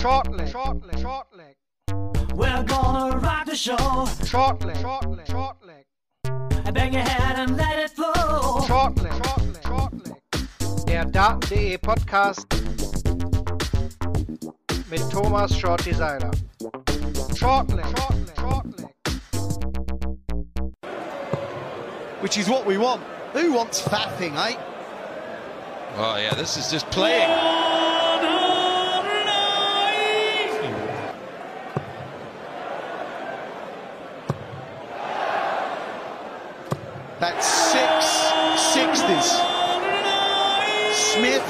Shortly, shortly, shortly. We're gonna rock the show. Shortly, shortly, shortly. Bang your head and let it flow. Shortly, shortly, shortly. Der Daten.de Podcast mit Thomas Short Designer. Shortly, shortly, shortly. Which is what we want. Who wants faffing, eh? Oh yeah, this is just playing.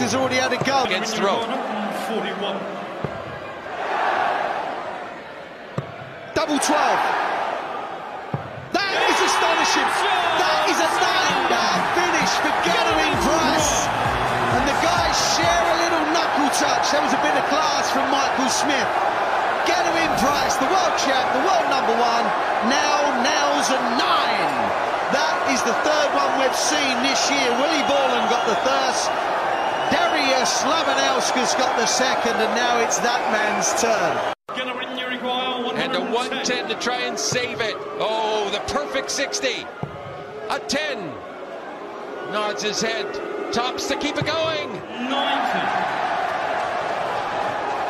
Has already had a go. Against throw. Double 12. That is astonishing. That is a nine-man finish for Gathering Price. And the guys share a little knuckle touch. That was a bit of class from Michael Smith. Gathering Price, the world champ, the world number one, now nails a nine. That is the third one we've seen this year. Willie Borland got the first. Darius Labanowski's got the second, and now it's that man's turn. And a 110 to try and save it. Oh, the perfect 60. A 10. Nods his head. Tops to keep it going.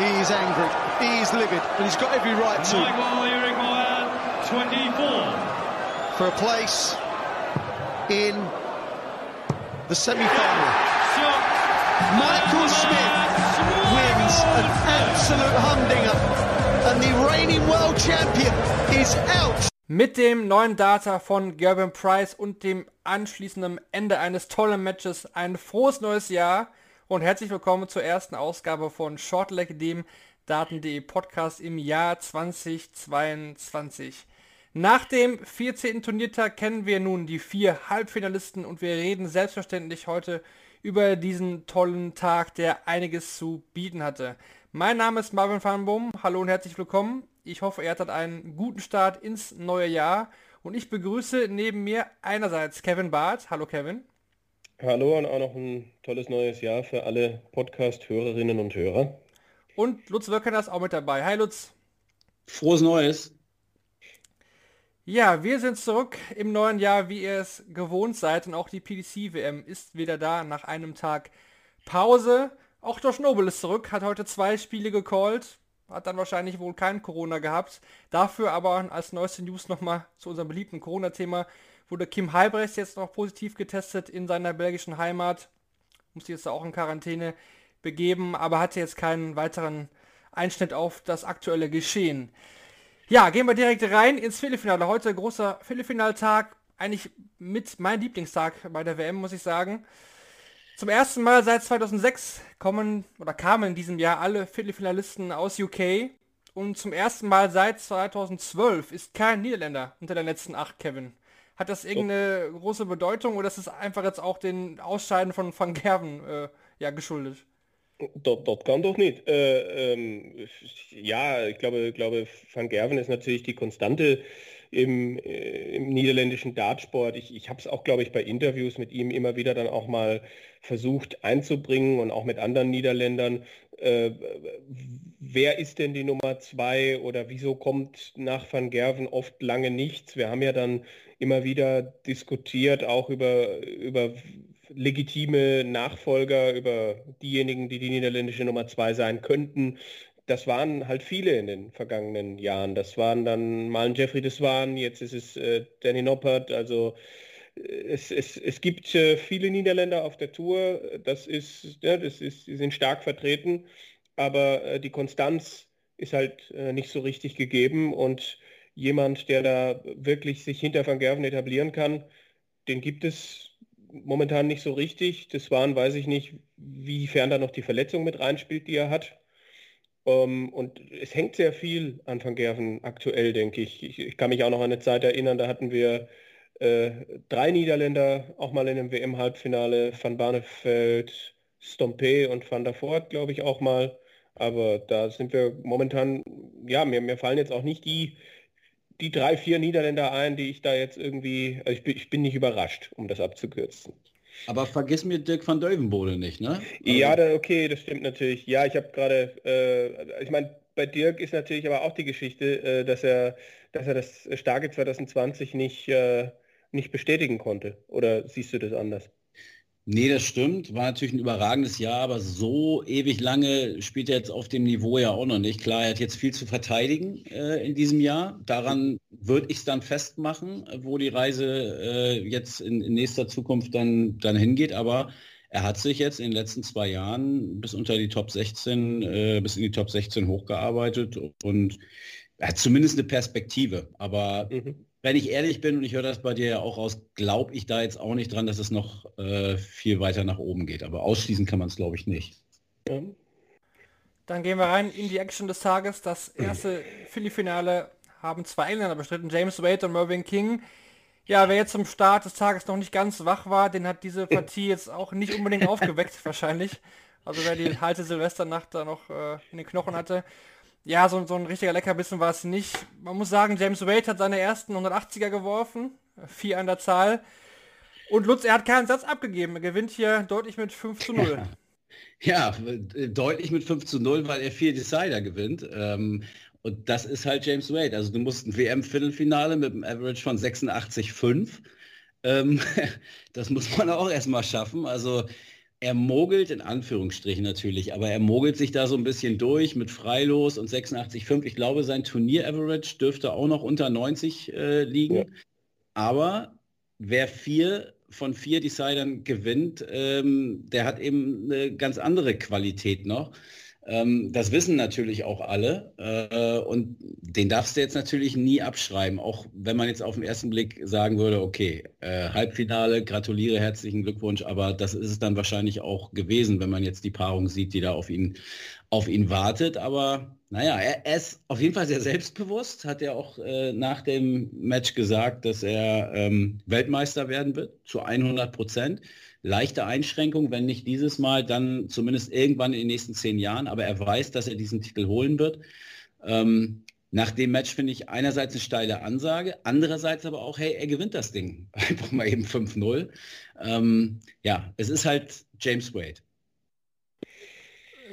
He's angry, he's livid, and he's got every right to Twenty-four for a place in the semi-final. Michael Smith wins an absolute humdinger, and the reigning world champion is out. Mit dem neuen Data von Gerben Price und dem anschließenden Ende eines tollen Matches ein frohes neues Jahr und herzlich willkommen zur ersten Ausgabe von Shortleg, dem Daten.de Podcast im Jahr 2022. Nach dem 14. Turniertag kennen wir nun die vier Halbfinalisten und wir reden selbstverständlich heute über diesen tollen Tag, der einiges zu bieten hatte. Mein Name ist Marvin Farnbohm, hallo und herzlich willkommen. Ich hoffe, ihr hattet einen guten Start ins neue Jahr und ich begrüße neben mir einerseits Kevin Barth. Hallo Kevin. Hallo und auch noch ein tolles neues Jahr für alle Podcast-Hörerinnen und Hörer. Und Lutz Wirkeners auch mit dabei. Hi Lutz. Frohes Neues. Ja, wir sind zurück im neuen Jahr, wie ihr es gewohnt seid. Und auch die PDC-WM ist wieder da nach einem Tag Pause. Auch Josh Noble ist zurück, hat heute zwei Spiele gecallt. Hat dann wahrscheinlich wohl kein Corona gehabt. Dafür aber als neueste News nochmal zu unserem beliebten Corona-Thema wurde Kim Halbrechts jetzt noch positiv getestet in seiner belgischen Heimat. Muss jetzt auch in Quarantäne begeben, aber hatte jetzt keinen weiteren Einschnitt auf das aktuelle Geschehen. Ja, gehen wir direkt rein ins Viertelfinale. Heute großer Viertelfinaltag. Eigentlich mit mein Lieblingstag bei der WM, muss ich sagen. Zum ersten Mal seit 2006 kommen oder kamen in diesem Jahr alle Viertelfinalisten aus UK. Und zum ersten Mal seit 2012 ist kein Niederländer unter den letzten acht, Kevin. Hat das irgendeine große Bedeutung oder ist es einfach jetzt auch den Ausscheiden von Van Gerven äh, ja, geschuldet? Dort, dort kann doch nicht. Äh, ähm, ja, ich glaube, ich glaube, Van Gerven ist natürlich die Konstante im, äh, im niederländischen Dartsport. Ich, ich habe es auch, glaube ich, bei Interviews mit ihm immer wieder dann auch mal versucht einzubringen und auch mit anderen Niederländern. Äh, wer ist denn die Nummer zwei oder wieso kommt nach Van Gerven oft lange nichts? Wir haben ja dann immer wieder diskutiert, auch über, über legitime Nachfolger, über diejenigen, die die niederländische Nummer zwei sein könnten. Das waren halt viele in den vergangenen Jahren. Das waren dann mal ein Jeffrey Deswan, jetzt ist es äh, Danny Noppert. Also äh, es, es, es gibt äh, viele Niederländer auf der Tour. Das ist, ja, das ist, die sind stark vertreten, aber äh, die Konstanz ist halt äh, nicht so richtig gegeben und jemand, der da wirklich sich hinter Van Gerven etablieren kann, den gibt es momentan nicht so richtig. Das waren, weiß ich nicht, wiefern da noch die Verletzung mit reinspielt, die er hat. Um, und es hängt sehr viel an Van Gerven aktuell, denke ich. ich. ich. kann mich auch noch an eine Zeit erinnern, da hatten wir äh, drei Niederländer auch mal in einem WM-Halbfinale, Van Barneveld, Stompe und Van der Voort, glaube ich, auch mal. Aber da sind wir momentan, ja, mir, mir fallen jetzt auch nicht die, die drei, vier Niederländer ein, die ich da jetzt irgendwie, also ich bin, ich bin nicht überrascht, um das abzukürzen. Aber vergiss mir Dirk van Deuvenbode nicht, ne? Also ja, da, okay, das stimmt natürlich. Ja, ich habe gerade, äh, ich meine, bei Dirk ist natürlich aber auch die Geschichte, äh, dass er, dass er das starke 2020 nicht, äh, nicht bestätigen konnte. Oder siehst du das anders? Nee, das stimmt. War natürlich ein überragendes Jahr, aber so ewig lange spielt er jetzt auf dem Niveau ja auch noch nicht. Klar, er hat jetzt viel zu verteidigen äh, in diesem Jahr. Daran würde ich es dann festmachen, wo die Reise äh, jetzt in, in, nächster Zukunft dann, dann hingeht. Aber er hat sich jetzt in den letzten zwei Jahren bis unter die Top 16, äh, bis in die Top 16 hochgearbeitet und hat zumindest eine Perspektive. Aber mhm wenn ich ehrlich bin, und ich höre das bei dir ja auch aus, glaube ich da jetzt auch nicht dran, dass es noch äh, viel weiter nach oben geht. Aber ausschließen kann man es, glaube ich, nicht. Dann gehen wir rein in die Action des Tages. Das erste Philly-Finale haben zwei Engländer bestritten, James Wade und Mervyn King. Ja, wer jetzt zum Start des Tages noch nicht ganz wach war, den hat diese Partie jetzt auch nicht unbedingt aufgeweckt wahrscheinlich. Also wer die halte Silvesternacht da noch äh, in den Knochen hatte ja, so, so ein richtiger Leckerbissen war es nicht. Man muss sagen, James Wade hat seine ersten 180er geworfen, vier an der Zahl. Und Lutz, er hat keinen Satz abgegeben. Er gewinnt hier deutlich mit 5 zu 0. Ja, deutlich mit 5 zu 0, weil er vier Decider gewinnt. Ähm, und das ist halt James Wade. Also du musst ein WM-Viertelfinale mit einem Average von 86,5. Ähm, das muss man auch erstmal schaffen. Also er mogelt in Anführungsstrichen natürlich, aber er mogelt sich da so ein bisschen durch mit Freilos und 86,5. Ich glaube, sein Turnier-Average dürfte auch noch unter 90 äh, liegen. Ja. Aber wer vier von vier Decidern gewinnt, ähm, der hat eben eine ganz andere Qualität noch. Ähm, das wissen natürlich auch alle äh, und den darfst du jetzt natürlich nie abschreiben, auch wenn man jetzt auf den ersten Blick sagen würde, okay, äh, Halbfinale, gratuliere, herzlichen Glückwunsch, aber das ist es dann wahrscheinlich auch gewesen, wenn man jetzt die Paarung sieht, die da auf ihn, auf ihn wartet. Aber naja, er, er ist auf jeden Fall sehr selbstbewusst, hat er auch äh, nach dem Match gesagt, dass er ähm, Weltmeister werden wird, zu 100 Prozent leichte Einschränkung, wenn nicht dieses Mal, dann zumindest irgendwann in den nächsten zehn Jahren. Aber er weiß, dass er diesen Titel holen wird. Ähm, nach dem Match finde ich einerseits eine steile Ansage, andererseits aber auch, hey, er gewinnt das Ding. Einfach mal eben 5-0. Ähm, ja, es ist halt James Wade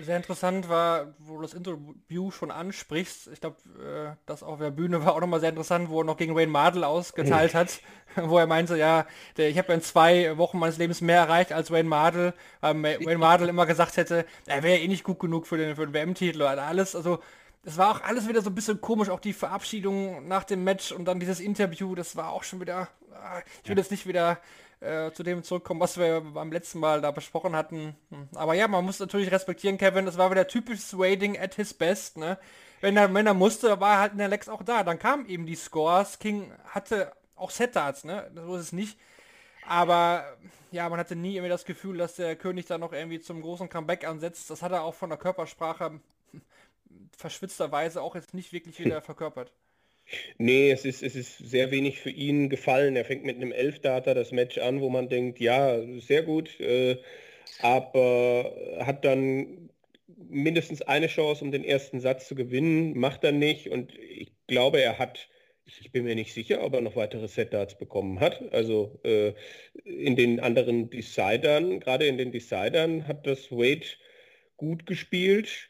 sehr interessant war, wo du das Interview schon ansprichst. Ich glaube, äh, das auf der Bühne war auch nochmal sehr interessant, wo er noch gegen Wayne Mardell ausgeteilt hat, wo er meinte, ja, der, ich habe in zwei Wochen meines Lebens mehr erreicht als Wayne Mardell. Ähm, Wayne Mardell immer gesagt hätte, er wäre eh nicht gut genug für den, für den WM-Titel oder alles. Also das war auch alles wieder so ein bisschen komisch, auch die Verabschiedung nach dem Match und dann dieses Interview, das war auch schon wieder, ah, ich will ja. jetzt nicht wieder äh, zu dem zurückkommen, was wir beim letzten Mal da besprochen hatten. Aber ja, man muss natürlich respektieren, Kevin, das war wieder typisches Wading at his best, ne? Wenn er, wenn er musste, war halt in der Lex auch da. Dann kamen eben die Scores. King hatte auch Set-Darts, ne? So ist es nicht. Aber ja, man hatte nie irgendwie das Gefühl, dass der König da noch irgendwie zum großen Comeback ansetzt. Das hat er auch von der Körpersprache verschwitzterweise auch jetzt nicht wirklich wieder verkörpert. Nee, es ist, es ist sehr wenig für ihn gefallen. Er fängt mit einem Elfdata das Match an, wo man denkt, ja, sehr gut, äh, aber hat dann mindestens eine Chance, um den ersten Satz zu gewinnen, macht er nicht und ich glaube, er hat, ich bin mir nicht sicher, ob er noch weitere Set-Darts bekommen hat. Also äh, in den anderen Decidern, gerade in den Decidern hat das Wade gut gespielt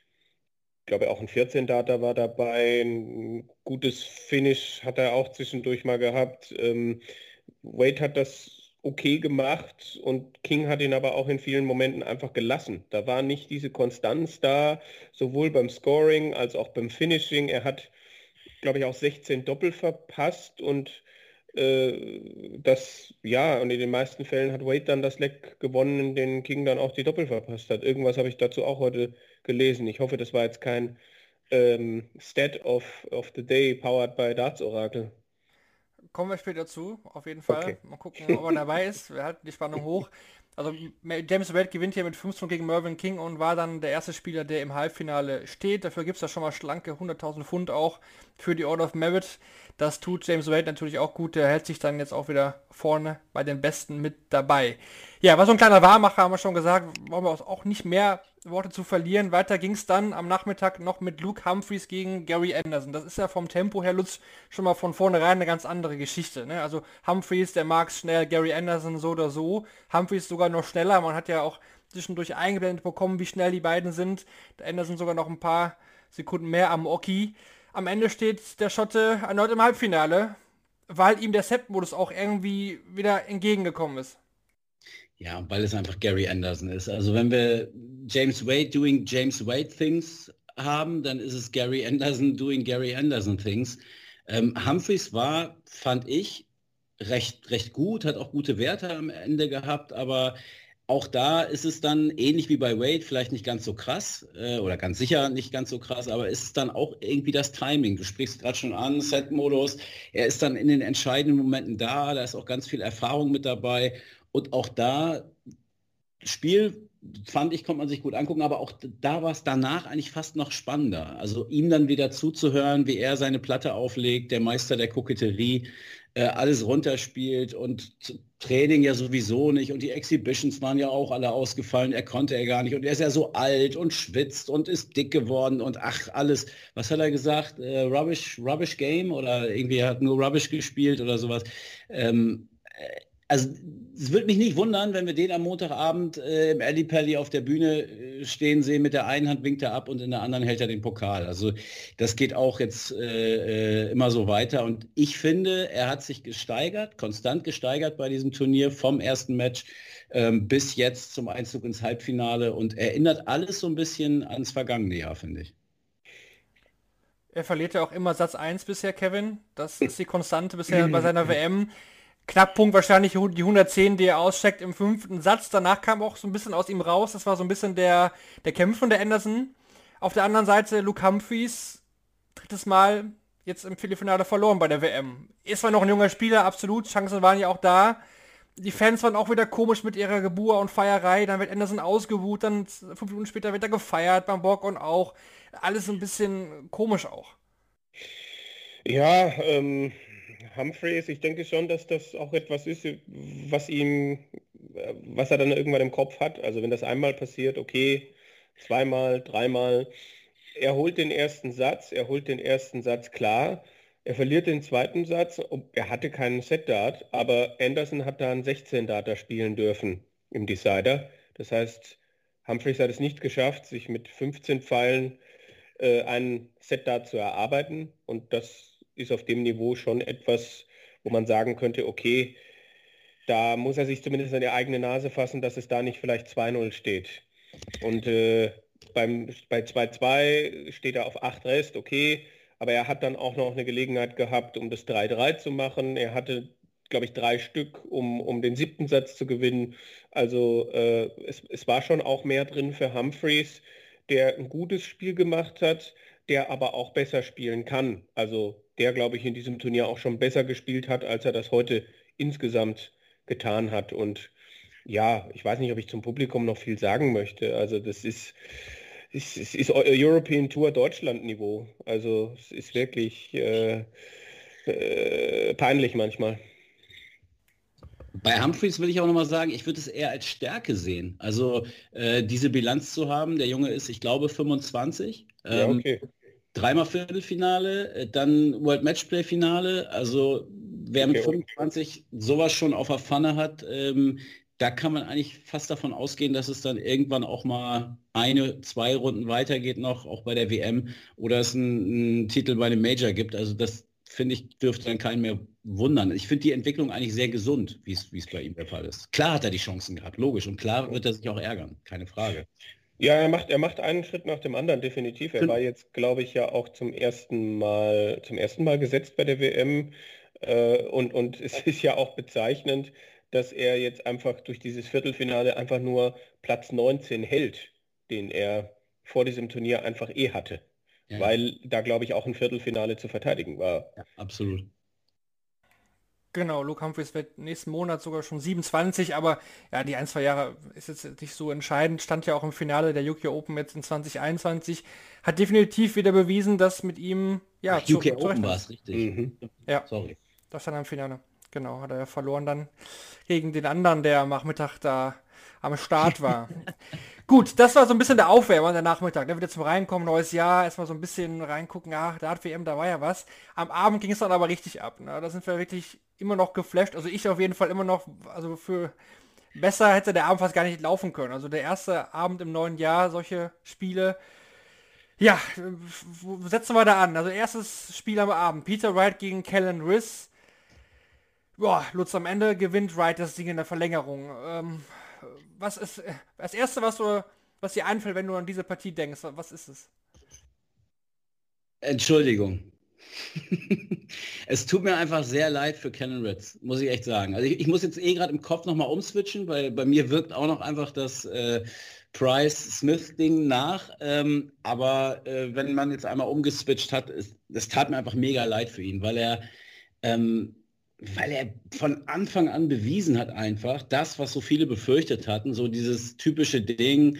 glaube auch ein 14 Data war dabei, ein gutes Finish hat er auch zwischendurch mal gehabt. Ähm, Wade hat das okay gemacht und King hat ihn aber auch in vielen Momenten einfach gelassen. Da war nicht diese Konstanz da, sowohl beim Scoring als auch beim Finishing. Er hat, glaube ich, auch 16 Doppel verpasst und äh, das, ja, und in den meisten Fällen hat Wade dann das Leck gewonnen, in den King dann auch die Doppel verpasst hat. Irgendwas habe ich dazu auch heute gelesen. Ich hoffe, das war jetzt kein ähm, Stat of, of the Day powered by Darts Oracle. Kommen wir später zu, auf jeden Fall. Okay. Mal gucken, ob er dabei ist. Wir halten die Spannung hoch. Also James Wade gewinnt hier mit 15 gegen Mervyn King und war dann der erste Spieler, der im Halbfinale steht. Dafür gibt es da schon mal schlanke 100.000 Pfund auch für die Order of Merit. Das tut James Wade natürlich auch gut. Der hält sich dann jetzt auch wieder vorne bei den Besten mit dabei. Ja, war so ein kleiner Warmacher, haben wir schon gesagt. Wollen wir auch nicht mehr Worte zu verlieren. Weiter ging es dann am Nachmittag noch mit Luke Humphreys gegen Gary Anderson. Das ist ja vom Tempo her, Lutz, schon mal von vornherein eine ganz andere Geschichte. Ne? Also Humphreys, der mag schnell, Gary Anderson so oder so. Humphreys sogar noch schneller. Man hat ja auch zwischendurch eingeblendet bekommen, wie schnell die beiden sind. Der Anderson sogar noch ein paar Sekunden mehr am Oki. Am Ende steht der Schotte erneut im Halbfinale, weil ihm der Set-Modus auch irgendwie wieder entgegengekommen ist. Ja, weil es einfach Gary Anderson ist. Also wenn wir James Wade doing James Wade things haben, dann ist es Gary Anderson doing Gary Anderson things. Ähm, Humphreys war, fand ich, recht, recht gut, hat auch gute Werte am Ende gehabt, aber auch da ist es dann ähnlich wie bei Wade, vielleicht nicht ganz so krass äh, oder ganz sicher nicht ganz so krass, aber ist es dann auch irgendwie das Timing. Du sprichst gerade schon an, Set-Modus, er ist dann in den entscheidenden Momenten da, da ist auch ganz viel Erfahrung mit dabei und auch da, Spiel fand ich, konnte man sich gut angucken, aber auch da war es danach eigentlich fast noch spannender. Also ihm dann wieder zuzuhören, wie er seine Platte auflegt, der Meister der Koketterie, äh, alles runterspielt und Training ja sowieso nicht und die Exhibitions waren ja auch alle ausgefallen, er konnte er gar nicht und er ist ja so alt und schwitzt und ist dick geworden und ach alles, was hat er gesagt, äh, Rubbish, Rubbish Game oder irgendwie hat nur Rubbish gespielt oder sowas. Ähm, äh, also es würde mich nicht wundern, wenn wir den am Montagabend äh, im Alley Pally auf der Bühne äh, stehen sehen, mit der einen Hand winkt er ab und in der anderen hält er den Pokal. Also das geht auch jetzt äh, äh, immer so weiter. Und ich finde, er hat sich gesteigert, konstant gesteigert bei diesem Turnier vom ersten Match ähm, bis jetzt zum Einzug ins Halbfinale und erinnert alles so ein bisschen ans vergangene Jahr, finde ich. Er verliert ja auch immer Satz 1 bisher, Kevin. Das ist die Konstante bisher bei seiner WM. Knackpunkt wahrscheinlich die 110, die er aussteckt im fünften Satz. Danach kam auch so ein bisschen aus ihm raus. Das war so ein bisschen der, der Kämpf von der Anderson. Auf der anderen Seite Luke Humphreys, drittes Mal jetzt im Viertelfinale verloren bei der WM. Ist zwar noch ein junger Spieler, absolut. Chancen waren ja auch da. Die Fans waren auch wieder komisch mit ihrer Geburt und Feierei. Dann wird Anderson ausgebuht, dann fünf Minuten später wird er gefeiert beim Bock und auch. Alles ein bisschen komisch auch. Ja, ähm, Humphreys, ich denke schon, dass das auch etwas ist, was ihm, was er dann irgendwann im Kopf hat. Also wenn das einmal passiert, okay, zweimal, dreimal. Er holt den ersten Satz, er holt den ersten Satz klar. Er verliert den zweiten Satz. Er hatte keinen Set-Dart, aber Anderson hat da einen 16-Darter spielen dürfen im Decider. Das heißt, Humphreys hat es nicht geschafft, sich mit 15 Pfeilen äh, einen Set-Dart zu erarbeiten. Und das ist auf dem Niveau schon etwas, wo man sagen könnte, okay, da muss er sich zumindest an die eigene Nase fassen, dass es da nicht vielleicht 2-0 steht. Und äh, beim, bei 2-2 steht er auf 8 Rest, okay, aber er hat dann auch noch eine Gelegenheit gehabt, um das 3-3 zu machen. Er hatte, glaube ich, drei Stück, um, um den siebten Satz zu gewinnen. Also äh, es, es war schon auch mehr drin für Humphreys, der ein gutes Spiel gemacht hat, der aber auch besser spielen kann. Also der, glaube ich, in diesem Turnier auch schon besser gespielt hat, als er das heute insgesamt getan hat. Und ja, ich weiß nicht, ob ich zum Publikum noch viel sagen möchte. Also das ist, es ist, ist European Tour Deutschland Niveau. Also es ist wirklich äh, äh, peinlich manchmal. Bei Humphreys will ich auch nochmal sagen, ich würde es eher als Stärke sehen. Also äh, diese Bilanz zu haben, der Junge ist, ich glaube, 25. Ja, ähm, okay dreimal Viertelfinale, äh, dann World Matchplay Finale. Also wer mit 25 sowas schon auf der Pfanne hat, ähm, da kann man eigentlich fast davon ausgehen, dass es dann irgendwann auch mal eine, zwei Runden weitergeht noch, auch bei der WM, oder es einen, einen Titel bei einem Major gibt. Also das finde ich, dürfte dann keinen mehr wundern. Ich finde die Entwicklung eigentlich sehr gesund, wie es bei ihm der Fall ist. Klar hat er die Chancen gehabt, logisch. Und klar wird er sich auch ärgern, keine Frage. Ja, er macht, er macht einen Schritt nach dem anderen, definitiv. Er war jetzt, glaube ich, ja auch zum ersten Mal, zum ersten Mal gesetzt bei der WM. Äh, und, und es ist ja auch bezeichnend, dass er jetzt einfach durch dieses Viertelfinale einfach nur Platz 19 hält, den er vor diesem Turnier einfach eh hatte. Ja. Weil da, glaube ich, auch ein Viertelfinale zu verteidigen war. Ja, absolut. Genau, Luke Humphreys wird nächsten Monat sogar schon 27, aber ja, die ein, zwei Jahre ist jetzt nicht so entscheidend, stand ja auch im Finale der UK Open jetzt in 2021, hat definitiv wieder bewiesen, dass mit ihm, ja, Ach, UK zu, Open war es, richtig. Mhm. Ja, sorry. Das stand im Finale. Genau, hat er ja verloren dann gegen den anderen, der am Nachmittag da am Start war. Gut, das war so ein bisschen der Aufwärmer der Nachmittag. Ne? Wieder zum Reinkommen, neues Jahr, erstmal so ein bisschen reingucken, ach, da hat WM, da war ja was. Am Abend ging es dann aber richtig ab. Ne? Da sind wir wirklich immer noch geflasht. Also ich auf jeden Fall immer noch, also für besser hätte der Abend fast gar nicht laufen können. Also der erste Abend im neuen Jahr, solche Spiele. Ja, setzen wir da an? Also erstes Spiel am Abend. Peter Wright gegen Kellen Riss. Boah, Lutz am Ende gewinnt Wright das Ding in der Verlängerung. Ähm, was ist äh, das erste, was du, was dir einfällt, wenn du an diese Partie denkst? Was ist es? Entschuldigung. es tut mir einfach sehr leid für Canon Ritz, muss ich echt sagen. Also ich, ich muss jetzt eh gerade im Kopf nochmal umswitchen, weil bei mir wirkt auch noch einfach das äh, Price-Smith-Ding nach. Ähm, aber äh, wenn man jetzt einmal umgeswitcht hat, ist, das tat mir einfach mega leid für ihn, weil er ähm, weil er von Anfang an bewiesen hat einfach, das, was so viele befürchtet hatten, so dieses typische Ding,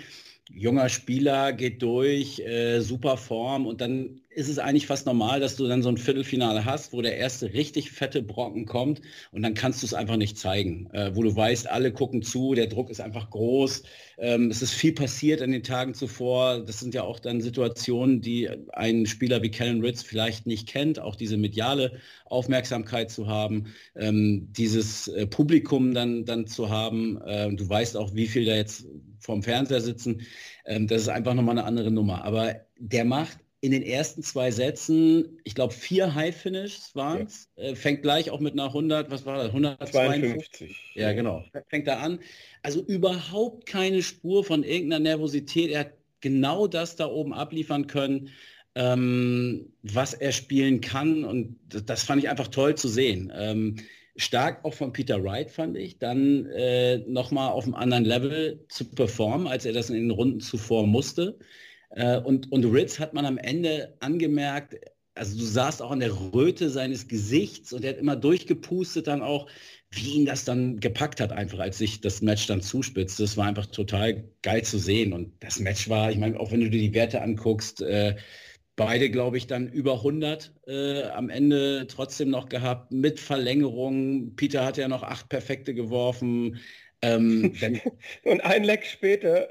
junger Spieler geht durch, äh, super Form und dann ist es eigentlich fast normal, dass du dann so ein Viertelfinale hast, wo der erste richtig fette Brocken kommt und dann kannst du es einfach nicht zeigen, äh, wo du weißt, alle gucken zu, der Druck ist einfach groß, ähm, es ist viel passiert in den Tagen zuvor, das sind ja auch dann Situationen, die ein Spieler wie Kellen Ritz vielleicht nicht kennt, auch diese mediale Aufmerksamkeit zu haben, ähm, dieses äh, Publikum dann, dann zu haben, äh, du weißt auch, wie viel da jetzt vorm Fernseher sitzen. Ähm, das ist einfach nochmal eine andere Nummer. Aber der macht in den ersten zwei Sätzen, ich glaube, vier High Finishes waren es. Ja. Äh, fängt gleich auch mit einer 100, was war das? 152. Ja, genau. Fängt da an. Also überhaupt keine Spur von irgendeiner Nervosität. Er hat genau das da oben abliefern können, ähm, was er spielen kann. Und das, das, fand ich einfach toll zu sehen. Ähm, stark auch von Peter Wright, fand ich, dann äh, nochmal auf einem anderen Level zu performen, als er das in den Runden zuvor musste. Äh, und, und Ritz hat man am Ende angemerkt, also du sahst auch an der Röte seines Gesichts und er hat immer durchgepustet dann auch, wie ihn das dann gepackt hat, einfach als sich das Match dann zuspitzt. Das war einfach total geil zu sehen. Und das Match war, ich meine, auch wenn du dir die Werte anguckst, äh, Beide, glaube ich, dann über 100 äh, am Ende trotzdem noch gehabt mit Verlängerung. Peter hat ja noch acht Perfekte geworfen. Ähm, und ein Leck später,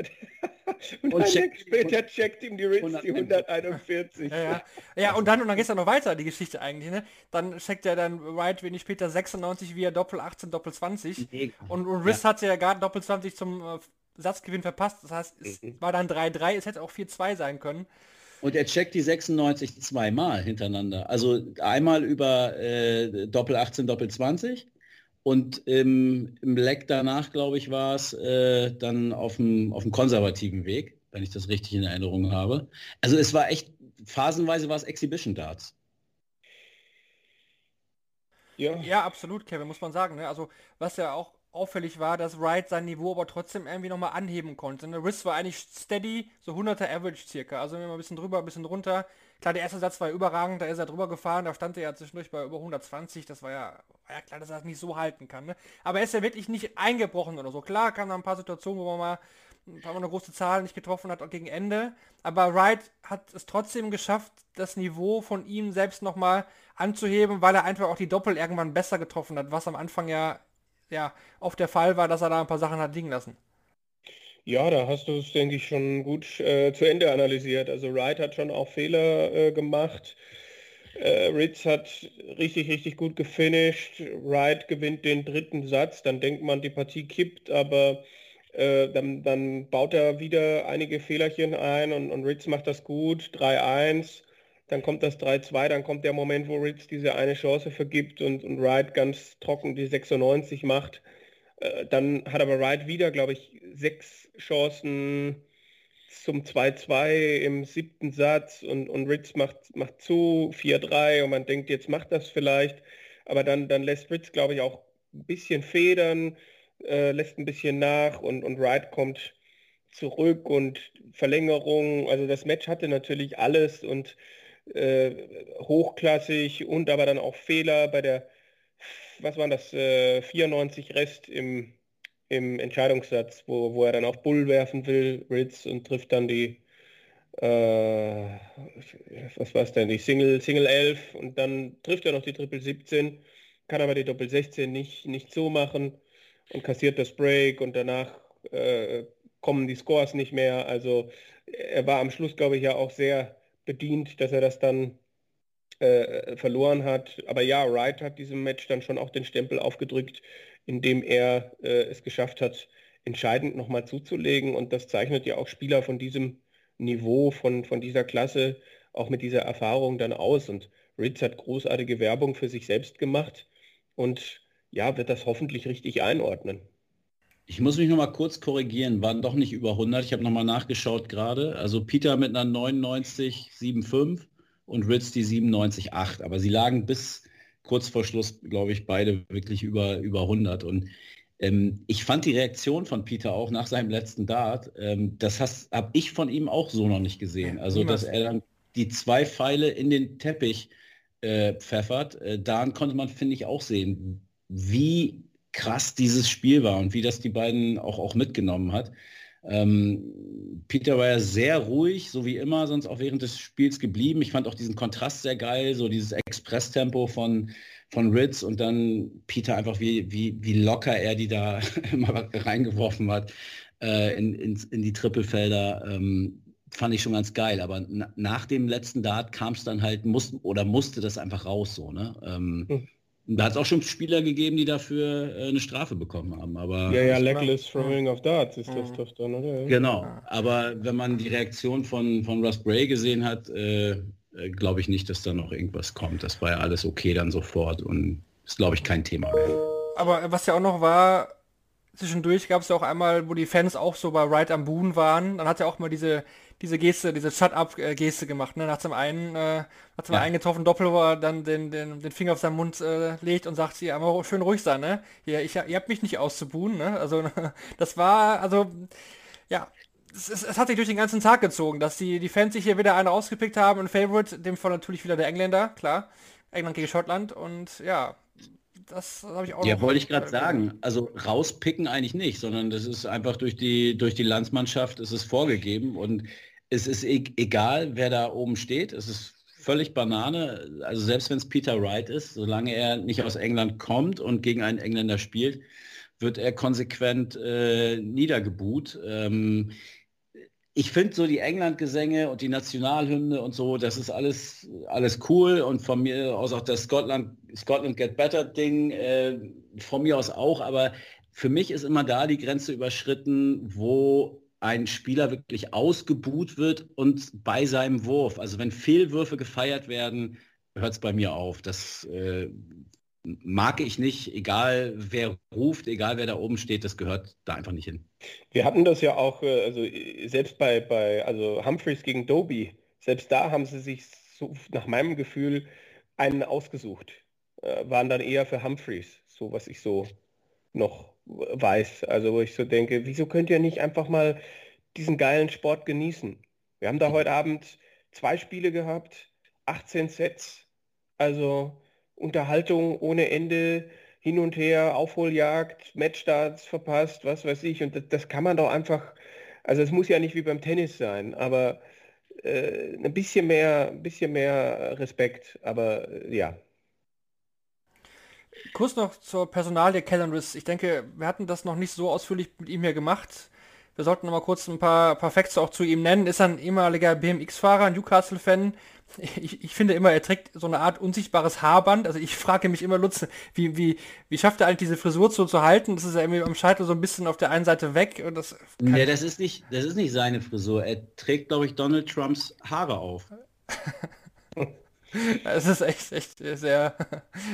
und, und ein Leck später checkt ihm die Ritz die 141. Ja, ja. ja, und dann und dann geht es ja noch weiter, die Geschichte eigentlich. Ne? Dann checkt er dann Wright wenig später 96 via Doppel 18, Doppel 20. Nee. Und, und Riss ja. hat ja gerade Doppel 20 zum äh, Satzgewinn verpasst. Das heißt, es mhm. war dann 3-3, es hätte auch 4-2 sein können. Und er checkt die 96 zweimal hintereinander. Also einmal über äh, Doppel 18, Doppel 20 und im, im Leck danach, glaube ich, war es äh, dann auf dem, auf dem konservativen Weg, wenn ich das richtig in Erinnerung habe. Also es war echt, phasenweise war es Exhibition Darts. Ja. ja, absolut, Kevin, muss man sagen. Ne? Also was ja auch auffällig war, dass Wright sein Niveau aber trotzdem irgendwie nochmal anheben konnte. Der Riss war eigentlich steady, so 100er Average circa. Also immer ein bisschen drüber, ein bisschen drunter. Klar, der erste Satz war überragend, da ist er drüber gefahren, da stand er ja zwischendurch bei über 120. Das war ja, war ja klar, dass er das nicht so halten kann. Ne? Aber er ist ja wirklich nicht eingebrochen oder so. Klar, kam da ein paar Situationen, wo man mal ein paar Mal eine große Zahl nicht getroffen hat gegen Ende. Aber Wright hat es trotzdem geschafft, das Niveau von ihm selbst nochmal anzuheben, weil er einfach auch die Doppel irgendwann besser getroffen hat, was am Anfang ja ja oft der Fall war, dass er da ein paar Sachen hat liegen lassen. Ja, da hast du es, denke ich, schon gut äh, zu Ende analysiert. Also Wright hat schon auch Fehler äh, gemacht. Äh, Ritz hat richtig, richtig gut gefinisht. Wright gewinnt den dritten Satz. Dann denkt man, die Partie kippt, aber äh, dann, dann, baut er wieder einige Fehlerchen ein und, und Ritz macht das gut. 3-1 dann kommt das 3-2, dann kommt der Moment, wo Ritz diese eine Chance vergibt und, und Wright ganz trocken die 96 macht. Äh, dann hat aber Wright wieder, glaube ich, sechs Chancen zum 2-2 im siebten Satz und, und Ritz macht, macht zu, 4-3 und man denkt, jetzt macht das vielleicht. Aber dann, dann lässt Ritz, glaube ich, auch ein bisschen federn, äh, lässt ein bisschen nach und, und Wright kommt zurück und Verlängerung. Also das Match hatte natürlich alles und äh, hochklassig und aber dann auch Fehler bei der, was waren das, äh, 94 Rest im, im Entscheidungssatz, wo, wo er dann auch Bull werfen will, Ritz, und trifft dann die, äh, was war es denn, die Single, Single 11 und dann trifft er noch die Triple 17, kann aber die Doppel 16 nicht, nicht so machen und kassiert das Break und danach äh, kommen die Scores nicht mehr. Also er war am Schluss, glaube ich, ja auch sehr bedient, dass er das dann äh, verloren hat. Aber ja, Wright hat diesem Match dann schon auch den Stempel aufgedrückt, indem er äh, es geschafft hat, entscheidend nochmal zuzulegen. Und das zeichnet ja auch Spieler von diesem Niveau, von, von dieser Klasse, auch mit dieser Erfahrung dann aus. Und Ritz hat großartige Werbung für sich selbst gemacht und ja, wird das hoffentlich richtig einordnen. Ich muss mich noch mal kurz korrigieren, waren doch nicht über 100. Ich habe noch mal nachgeschaut gerade. Also Peter mit einer 99,75 und Ritz die 97,8. Aber sie lagen bis kurz vor Schluss, glaube ich, beide wirklich über, über 100. Und ähm, ich fand die Reaktion von Peter auch nach seinem letzten Dart, ähm, das habe ich von ihm auch so noch nicht gesehen. Also, dass er dann die zwei Pfeile in den Teppich äh, pfeffert, äh, daran konnte man, finde ich, auch sehen, wie krass dieses Spiel war und wie das die beiden auch, auch mitgenommen hat. Ähm, Peter war ja sehr ruhig, so wie immer, sonst auch während des Spiels geblieben. Ich fand auch diesen Kontrast sehr geil, so dieses Express-Tempo von, von Ritz und dann Peter einfach, wie, wie, wie locker er die da immer reingeworfen hat äh, in, in, in die Trippelfelder. Ähm, fand ich schon ganz geil. Aber nach dem letzten Dart kam es dann halt, muss, oder musste das einfach raus so, ne? Ähm, hm. Da hat es auch schon Spieler gegeben, die dafür äh, eine Strafe bekommen haben. Aber ja, ja, Legless Throwing of Darts ist das doch dann, oder? Genau. Aber wenn man die Reaktion von, von Russ Bray gesehen hat, äh, äh glaube ich nicht, dass da noch irgendwas kommt. Das war ja alles okay dann sofort und ist, glaube ich, kein Thema mehr. Aber was ja auch noch war, zwischendurch gab es ja auch einmal, wo die Fans auch so bei Right am Boon waren, dann hat er auch mal diese diese Geste, diese Shut-up-Geste gemacht. Ne? Hat zum einen, äh, hat zum ja. einen getroffen Doppel, wo er dann den, den, den Finger auf seinen Mund äh, legt und sagt, sie aber schön ruhig sein, ne? Hier, ich, ihr habt mich nicht auszubuhen, ne? Also das war, also ja, es, es, es, hat sich durch den ganzen Tag gezogen, dass die, die Fans sich hier wieder eine ausgepickt haben. Ein Favorite, dem Fall natürlich wieder der Engländer, klar. England gegen Schottland und ja, das habe ich auch Ja, wollte ich gerade sagen. Also rauspicken eigentlich nicht, sondern das ist einfach durch die, durch die Landsmannschaft ist es vorgegeben und es ist e egal, wer da oben steht. Es ist völlig Banane. Also selbst wenn es Peter Wright ist, solange er nicht aus England kommt und gegen einen Engländer spielt, wird er konsequent äh, niedergebuht. Ähm, ich finde so die England-Gesänge und die Nationalhymne und so, das ist alles, alles cool und von mir aus auch das Scotland, Scotland Get Better Ding, äh, von mir aus auch, aber für mich ist immer da die Grenze überschritten, wo ein Spieler wirklich ausgebuht wird und bei seinem Wurf, also wenn Fehlwürfe gefeiert werden, hört es bei mir auf. Das äh, mag ich nicht, egal wer ruft, egal wer da oben steht, das gehört da einfach nicht hin. Wir hatten das ja auch, äh, also selbst bei, bei also Humphreys gegen Doby, selbst da haben sie sich so, nach meinem Gefühl einen ausgesucht. Äh, waren dann eher für Humphreys, so was ich so noch weiß. Also wo ich so denke, wieso könnt ihr nicht einfach mal diesen geilen Sport genießen? Wir haben da heute Abend zwei Spiele gehabt, 18 Sets. Also Unterhaltung ohne Ende, hin und her, Aufholjagd, Matchstarts verpasst, was weiß ich. Und das, das kann man doch einfach, also es muss ja nicht wie beim Tennis sein, aber äh, ein bisschen mehr, ein bisschen mehr Respekt. Aber äh, ja. Kurz noch zur Personalie Calendris. Ich denke, wir hatten das noch nicht so ausführlich mit ihm hier gemacht. Wir sollten noch mal kurz ein paar, paar Facts auch zu ihm nennen. Ist ein ehemaliger BMX-Fahrer, Newcastle-Fan. Ich, ich, finde immer, er trägt so eine Art unsichtbares Haarband. Also ich frage mich immer, Lutz, wie, wie, wie schafft er eigentlich diese Frisur so zu halten? Das ist ja irgendwie am Scheitel so ein bisschen auf der einen Seite weg. Und das nee, das ist, nicht, das ist nicht seine Frisur. Er trägt, glaube ich, Donald Trumps Haare auf. Es ist echt, echt sehr,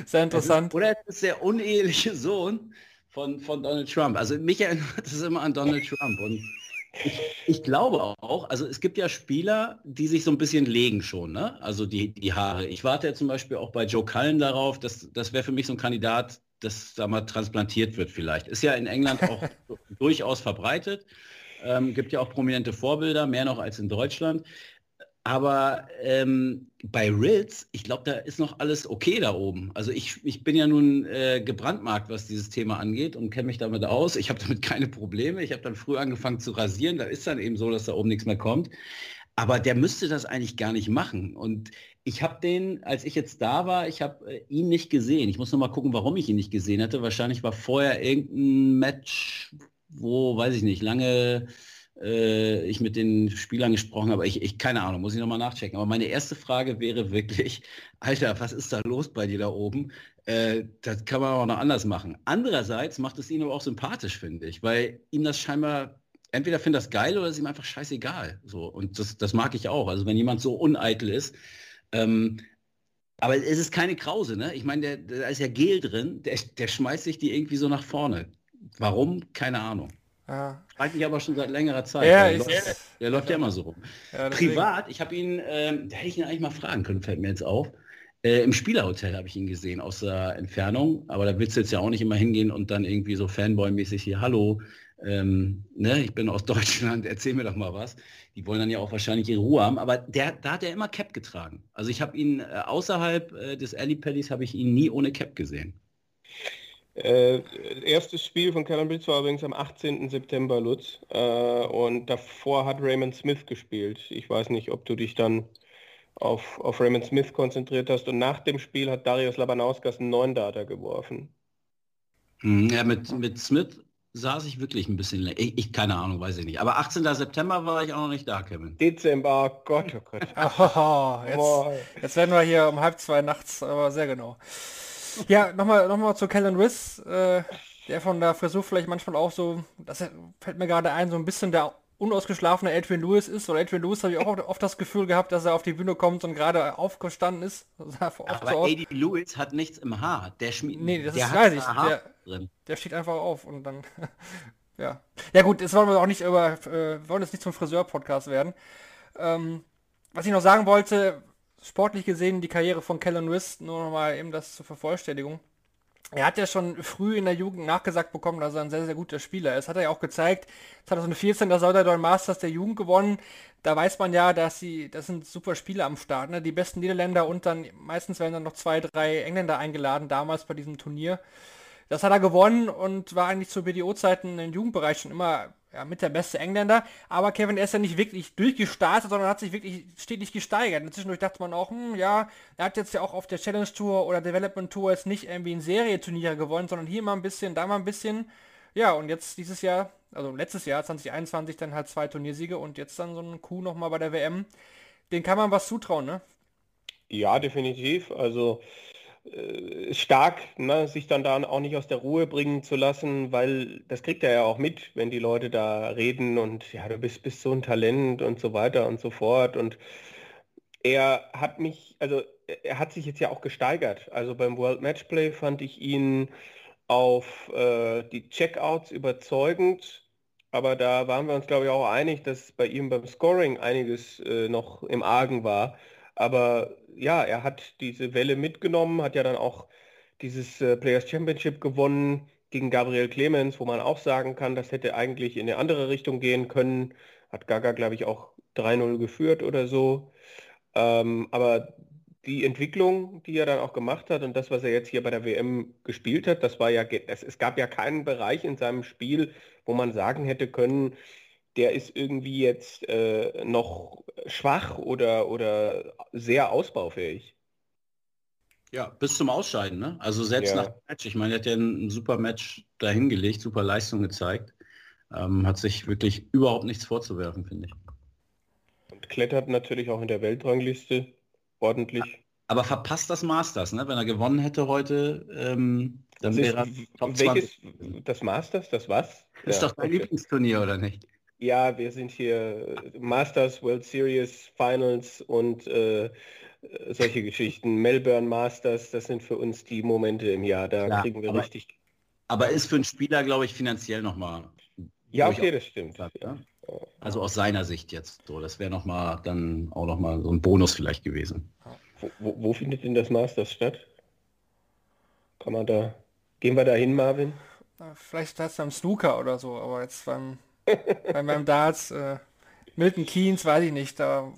sehr interessant. Ist, oder es ist der uneheliche Sohn von, von Donald Trump. Also mich erinnert es immer an Donald Trump. Und ich, ich, glaube auch, also es gibt ja Spieler, die sich so ein bisschen legen schon, ne? Also die, die Haare. Ich warte ja zum Beispiel auch bei Joe Cullen darauf, dass das wäre für mich so ein Kandidat, das da mal transplantiert wird vielleicht. Ist ja in England auch durchaus verbreitet. Ähm, gibt ja auch prominente Vorbilder, mehr noch als in Deutschland. Aber ähm, bei Ritz, ich glaube, da ist noch alles okay da oben. Also ich, ich bin ja nun äh, gebrandmarkt, was dieses Thema angeht und kenne mich damit aus. Ich habe damit keine Probleme. Ich habe dann früh angefangen zu rasieren. Da ist dann eben so, dass da oben nichts mehr kommt. Aber der müsste das eigentlich gar nicht machen. Und ich habe den, als ich jetzt da war, ich habe äh, ihn nicht gesehen. Ich muss noch mal gucken, warum ich ihn nicht gesehen hatte. Wahrscheinlich war vorher irgendein Match, wo, weiß ich nicht, lange äh, ich mit den Spielern gesprochen habe. Ich, ich keine Ahnung, muss ich nochmal nachchecken. Aber meine erste Frage wäre wirklich, Alter, was ist da los bei dir da oben? Äh, das kann man auch noch anders machen. Andererseits macht es ihn aber auch sympathisch, finde ich, weil ihm das scheinbar entweder findet das geil oder ist ihm einfach scheißegal. So und das, das mag ich auch. Also wenn jemand so uneitel ist. Ähm, aber es ist keine Krause, ne? Ich meine, da ist ja Gel drin, der, der schmeißt sich die irgendwie so nach vorne. Warum? Keine Ahnung. Ja. Frage ich aber schon seit längerer Zeit. Ja, der, läuft, der läuft ja immer so rum. Ja, Privat, ich habe ihn, äh, da hätte ich ihn eigentlich mal fragen können, fällt mir jetzt auf. Äh, Im Spielerhotel habe ich ihn gesehen aus der Entfernung, aber da willst du jetzt ja auch nicht immer hingehen und dann irgendwie so Fanboy-mäßig hier, hallo, ähm, ne, ich bin aus Deutschland, erzähl mir doch mal was. Die wollen dann ja auch wahrscheinlich ihre Ruhe haben, aber der, da hat er immer Cap getragen. Also ich habe ihn äh, außerhalb äh, des Alley habe ich ihn nie ohne Cap gesehen. Äh, erstes Spiel von Callum Blitz war übrigens am 18. September, Lutz. Äh, und davor hat Raymond Smith gespielt. Ich weiß nicht, ob du dich dann auf, auf Raymond Smith konzentriert hast. Und nach dem Spiel hat Darius Labanauskas einen neuen Data geworfen. Hm, ja, mit, mit Smith saß ich wirklich ein bisschen länger. Ich, ich, keine Ahnung, weiß ich nicht. Aber 18. September war ich auch noch nicht da, Kevin. Dezember, oh Gott, oh Gott. oh, jetzt, jetzt werden wir hier um halb zwei nachts, aber sehr genau. Ja, nochmal noch mal zu Kellen Riss, äh, der von der Frisur vielleicht manchmal auch so, das fällt mir gerade ein, so ein bisschen der unausgeschlafene Adrian Lewis ist. Oder Adrian Lewis habe ich auch oft das Gefühl gehabt, dass er auf die Bühne kommt und gerade aufgestanden ist. Aber so Lewis hat nichts im Haar. Der schmiert. Nee, das ist, weiß ich. Der, drin. der steht einfach auf und dann. ja. Ja gut, jetzt wollen wir auch nicht über. Äh, wollen jetzt nicht zum Friseur-Podcast werden. Ähm, was ich noch sagen wollte, sportlich gesehen die Karriere von Kellen Riss, nur noch mal eben das zur Vervollständigung. Er hat ja schon früh in der Jugend nachgesagt bekommen, dass er ein sehr, sehr guter Spieler ist. Hat er ja auch gezeigt. 2014, da soll er Masters der Jugend gewonnen. Da weiß man ja, dass sie, das sind super Spieler am Start. Ne? Die besten Niederländer und dann meistens werden dann noch zwei, drei Engländer eingeladen, damals bei diesem Turnier. Das hat er gewonnen und war eigentlich zu BDO-Zeiten im Jugendbereich schon immer ja, mit der beste Engländer. Aber Kevin, ist ja nicht wirklich durchgestartet, sondern hat sich wirklich stetig gesteigert. Zwischendurch dachte man auch, hm, ja, er hat jetzt ja auch auf der Challenge Tour oder Development Tour jetzt nicht irgendwie ein Serieturnier gewonnen, sondern hier mal ein bisschen, da mal ein bisschen. Ja, und jetzt dieses Jahr, also letztes Jahr, 2021, dann halt zwei Turniersiege und jetzt dann so ein Coup nochmal bei der WM. Den kann man was zutrauen, ne? Ja, definitiv. Also stark, ne, sich dann da auch nicht aus der Ruhe bringen zu lassen, weil das kriegt er ja auch mit, wenn die Leute da reden und ja, du bist, bist so ein Talent und so weiter und so fort. Und er hat mich, also er hat sich jetzt ja auch gesteigert. Also beim World Matchplay fand ich ihn auf äh, die Checkouts überzeugend, aber da waren wir uns, glaube ich, auch einig, dass bei ihm beim Scoring einiges äh, noch im Argen war. Aber ja, er hat diese Welle mitgenommen, hat ja dann auch dieses äh, Players Championship gewonnen gegen Gabriel Clemens, wo man auch sagen kann, das hätte eigentlich in eine andere Richtung gehen können. Hat Gaga, glaube ich, auch 3-0 geführt oder so. Ähm, aber die Entwicklung, die er dann auch gemacht hat und das, was er jetzt hier bei der WM gespielt hat, das war ja, es, es gab ja keinen Bereich in seinem Spiel, wo man sagen hätte können, der ist irgendwie jetzt äh, noch schwach oder, oder sehr ausbaufähig. Ja, bis zum Ausscheiden, ne? Also selbst ja. nach dem Match, ich meine, er hat ja ein, super Match dahingelegt, super Leistung gezeigt. Ähm, hat sich wirklich überhaupt nichts vorzuwerfen, finde ich. Und klettert natürlich auch in der Weltrangliste ordentlich. Aber verpasst das Masters, ne? Wenn er gewonnen hätte heute, ähm, dann wäre er Top welches, 20. Das Masters, das was? Ist ja, doch dein okay. Lieblingsturnier, oder nicht? Ja, wir sind hier Masters, World Series, Finals und äh, solche Geschichten. Melbourne Masters, das sind für uns die Momente im Jahr. Da ja, kriegen wir aber, richtig. Aber ist für einen Spieler, glaube ich, finanziell nochmal. Ja, okay, das stimmt. Hat, ja? Also aus seiner Sicht jetzt so. Das wäre nochmal dann auch nochmal so ein Bonus vielleicht gewesen. Wo, wo, findet denn das Masters statt? Kann man da. Gehen wir da hin, Marvin? Vielleicht heißt es am Snooker oder so, aber jetzt beim bei meinem Darts, äh, Milton Keynes, weiß ich nicht, da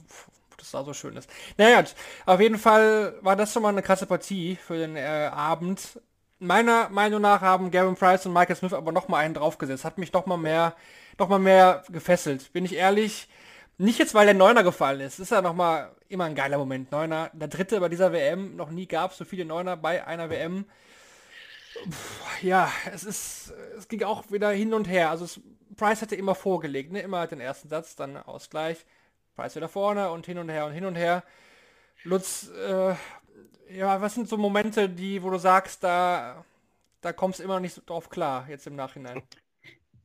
das da so schön ist. Naja, auf jeden Fall war das schon mal eine krasse Partie für den äh, Abend. Meiner Meinung nach haben Gavin Price und Michael Smith aber noch mal einen draufgesetzt. Hat mich noch mal mehr, noch mal mehr gefesselt. Bin ich ehrlich. Nicht jetzt, weil der Neuner gefallen ist. Ist ja noch mal immer ein geiler Moment. Neuner, der dritte bei dieser WM. Noch nie gab es so viele Neuner bei einer WM. Ja, es ist, es ging auch wieder hin und her. Also es, Price hatte immer vorgelegt, ne? immer den ersten Satz, dann Ausgleich, Price wieder vorne und hin und her und hin und her. Lutz, äh, ja, was sind so Momente, die, wo du sagst, da, da kommst du immer noch nicht so drauf klar, jetzt im Nachhinein?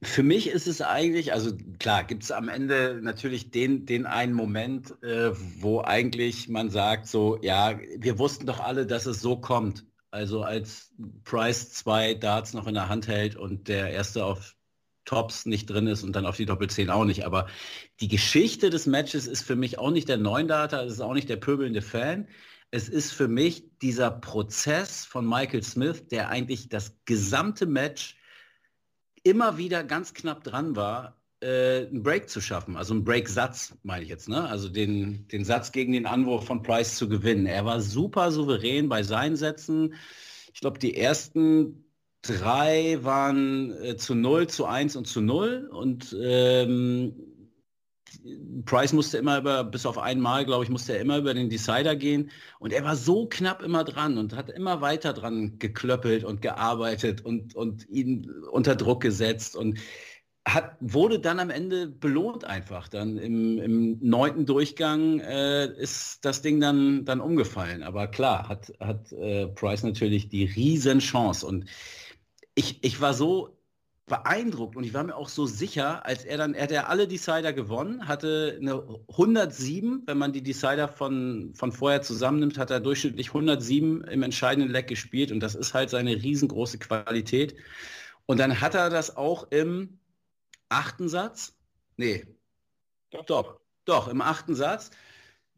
Für mich ist es eigentlich, also klar, gibt es am Ende natürlich den, den einen Moment, äh, wo eigentlich man sagt, so, ja, wir wussten doch alle, dass es so kommt. Also als Price zwei Darts noch in der Hand hält und der erste auf Tops nicht drin ist und dann auf die Doppelzehn auch nicht. Aber die Geschichte des Matches ist für mich auch nicht der Neundata, es ist auch nicht der pöbelnde Fan. Es ist für mich dieser Prozess von Michael Smith, der eigentlich das gesamte Match immer wieder ganz knapp dran war, äh, einen Break zu schaffen. Also einen Break-Satz, meine ich jetzt. Ne? Also den, den Satz gegen den Anwurf von Price zu gewinnen. Er war super souverän bei seinen Sätzen. Ich glaube, die ersten drei waren äh, zu 0, zu 1 und zu 0. Und ähm, Price musste immer über, bis auf einmal, glaube ich, musste er immer über den Decider gehen. Und er war so knapp immer dran und hat immer weiter dran geklöppelt und gearbeitet und, und ihn unter Druck gesetzt und hat, wurde dann am Ende belohnt einfach. Dann im, im neunten Durchgang äh, ist das Ding dann, dann umgefallen. Aber klar, hat, hat äh, Price natürlich die Riesenchance. Und ich, ich war so beeindruckt und ich war mir auch so sicher, als er dann, er hat ja alle Decider gewonnen, hatte eine 107, wenn man die Decider von, von vorher zusammennimmt, hat er durchschnittlich 107 im entscheidenden Leck gespielt und das ist halt seine riesengroße Qualität. Und dann hat er das auch im achten Satz, nee, doch, doch, doch im achten Satz,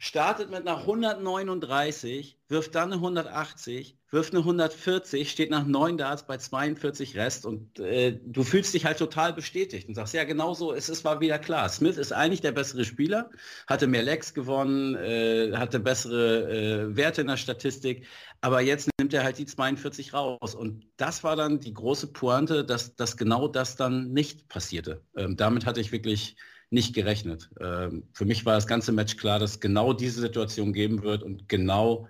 startet mit einer 139, wirft dann eine 180, wirft eine 140, steht nach 9 Darts bei 42 Rest und äh, du fühlst dich halt total bestätigt und sagst, ja genau so, es ist, war wieder klar. Smith ist eigentlich der bessere Spieler, hatte mehr Lecks gewonnen, äh, hatte bessere äh, Werte in der Statistik, aber jetzt nimmt er halt die 42 raus und das war dann die große Pointe, dass, dass genau das dann nicht passierte. Ähm, damit hatte ich wirklich nicht gerechnet. Ähm, für mich war das ganze Match klar, dass genau diese Situation geben wird und genau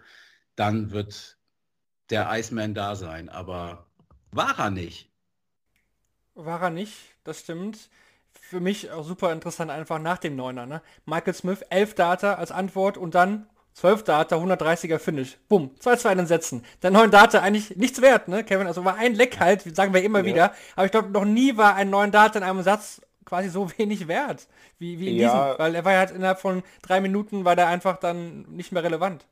dann wird der Iceman da sein. Aber war er nicht. War er nicht, das stimmt. Für mich auch super interessant einfach nach dem Neuner. Ne? Michael Smith, 11 Data als Antwort und dann 12 Data, 130er Finish. Bumm, 2-2 in den Sätzen. Der neuen Data eigentlich nichts wert, ne, Kevin? Also war ein Leck halt, sagen wir immer ja. wieder. Aber ich glaube, noch nie war ein neuen Data in einem Satz quasi so wenig wert wie, wie in ja. diesem, weil er war halt innerhalb von drei Minuten war der einfach dann nicht mehr relevant.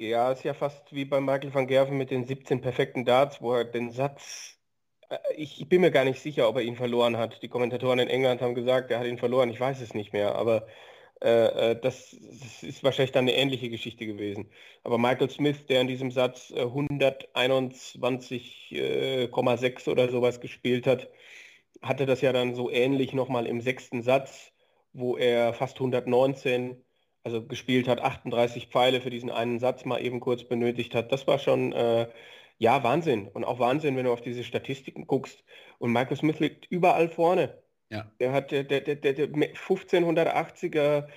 Ja, ist ja fast wie bei Michael van Gerven mit den 17 perfekten Darts, wo er den Satz, äh, ich, ich bin mir gar nicht sicher, ob er ihn verloren hat. Die Kommentatoren in England haben gesagt, er hat ihn verloren, ich weiß es nicht mehr, aber äh, äh das, das, ist wahrscheinlich dann eine ähnliche Geschichte gewesen. Aber Michael Smith, der in diesem Satz 121,6 äh, oder sowas gespielt hat, hatte das ja dann so ähnlich nochmal im sechsten Satz, wo er fast 119 also gespielt hat, 38 Pfeile für diesen einen Satz mal eben kurz benötigt hat. Das war schon, äh, ja, Wahnsinn. Und auch Wahnsinn, wenn du auf diese Statistiken guckst. Und Michael Smith liegt überall vorne. Ja. Der hat der, der, der, der 1580er,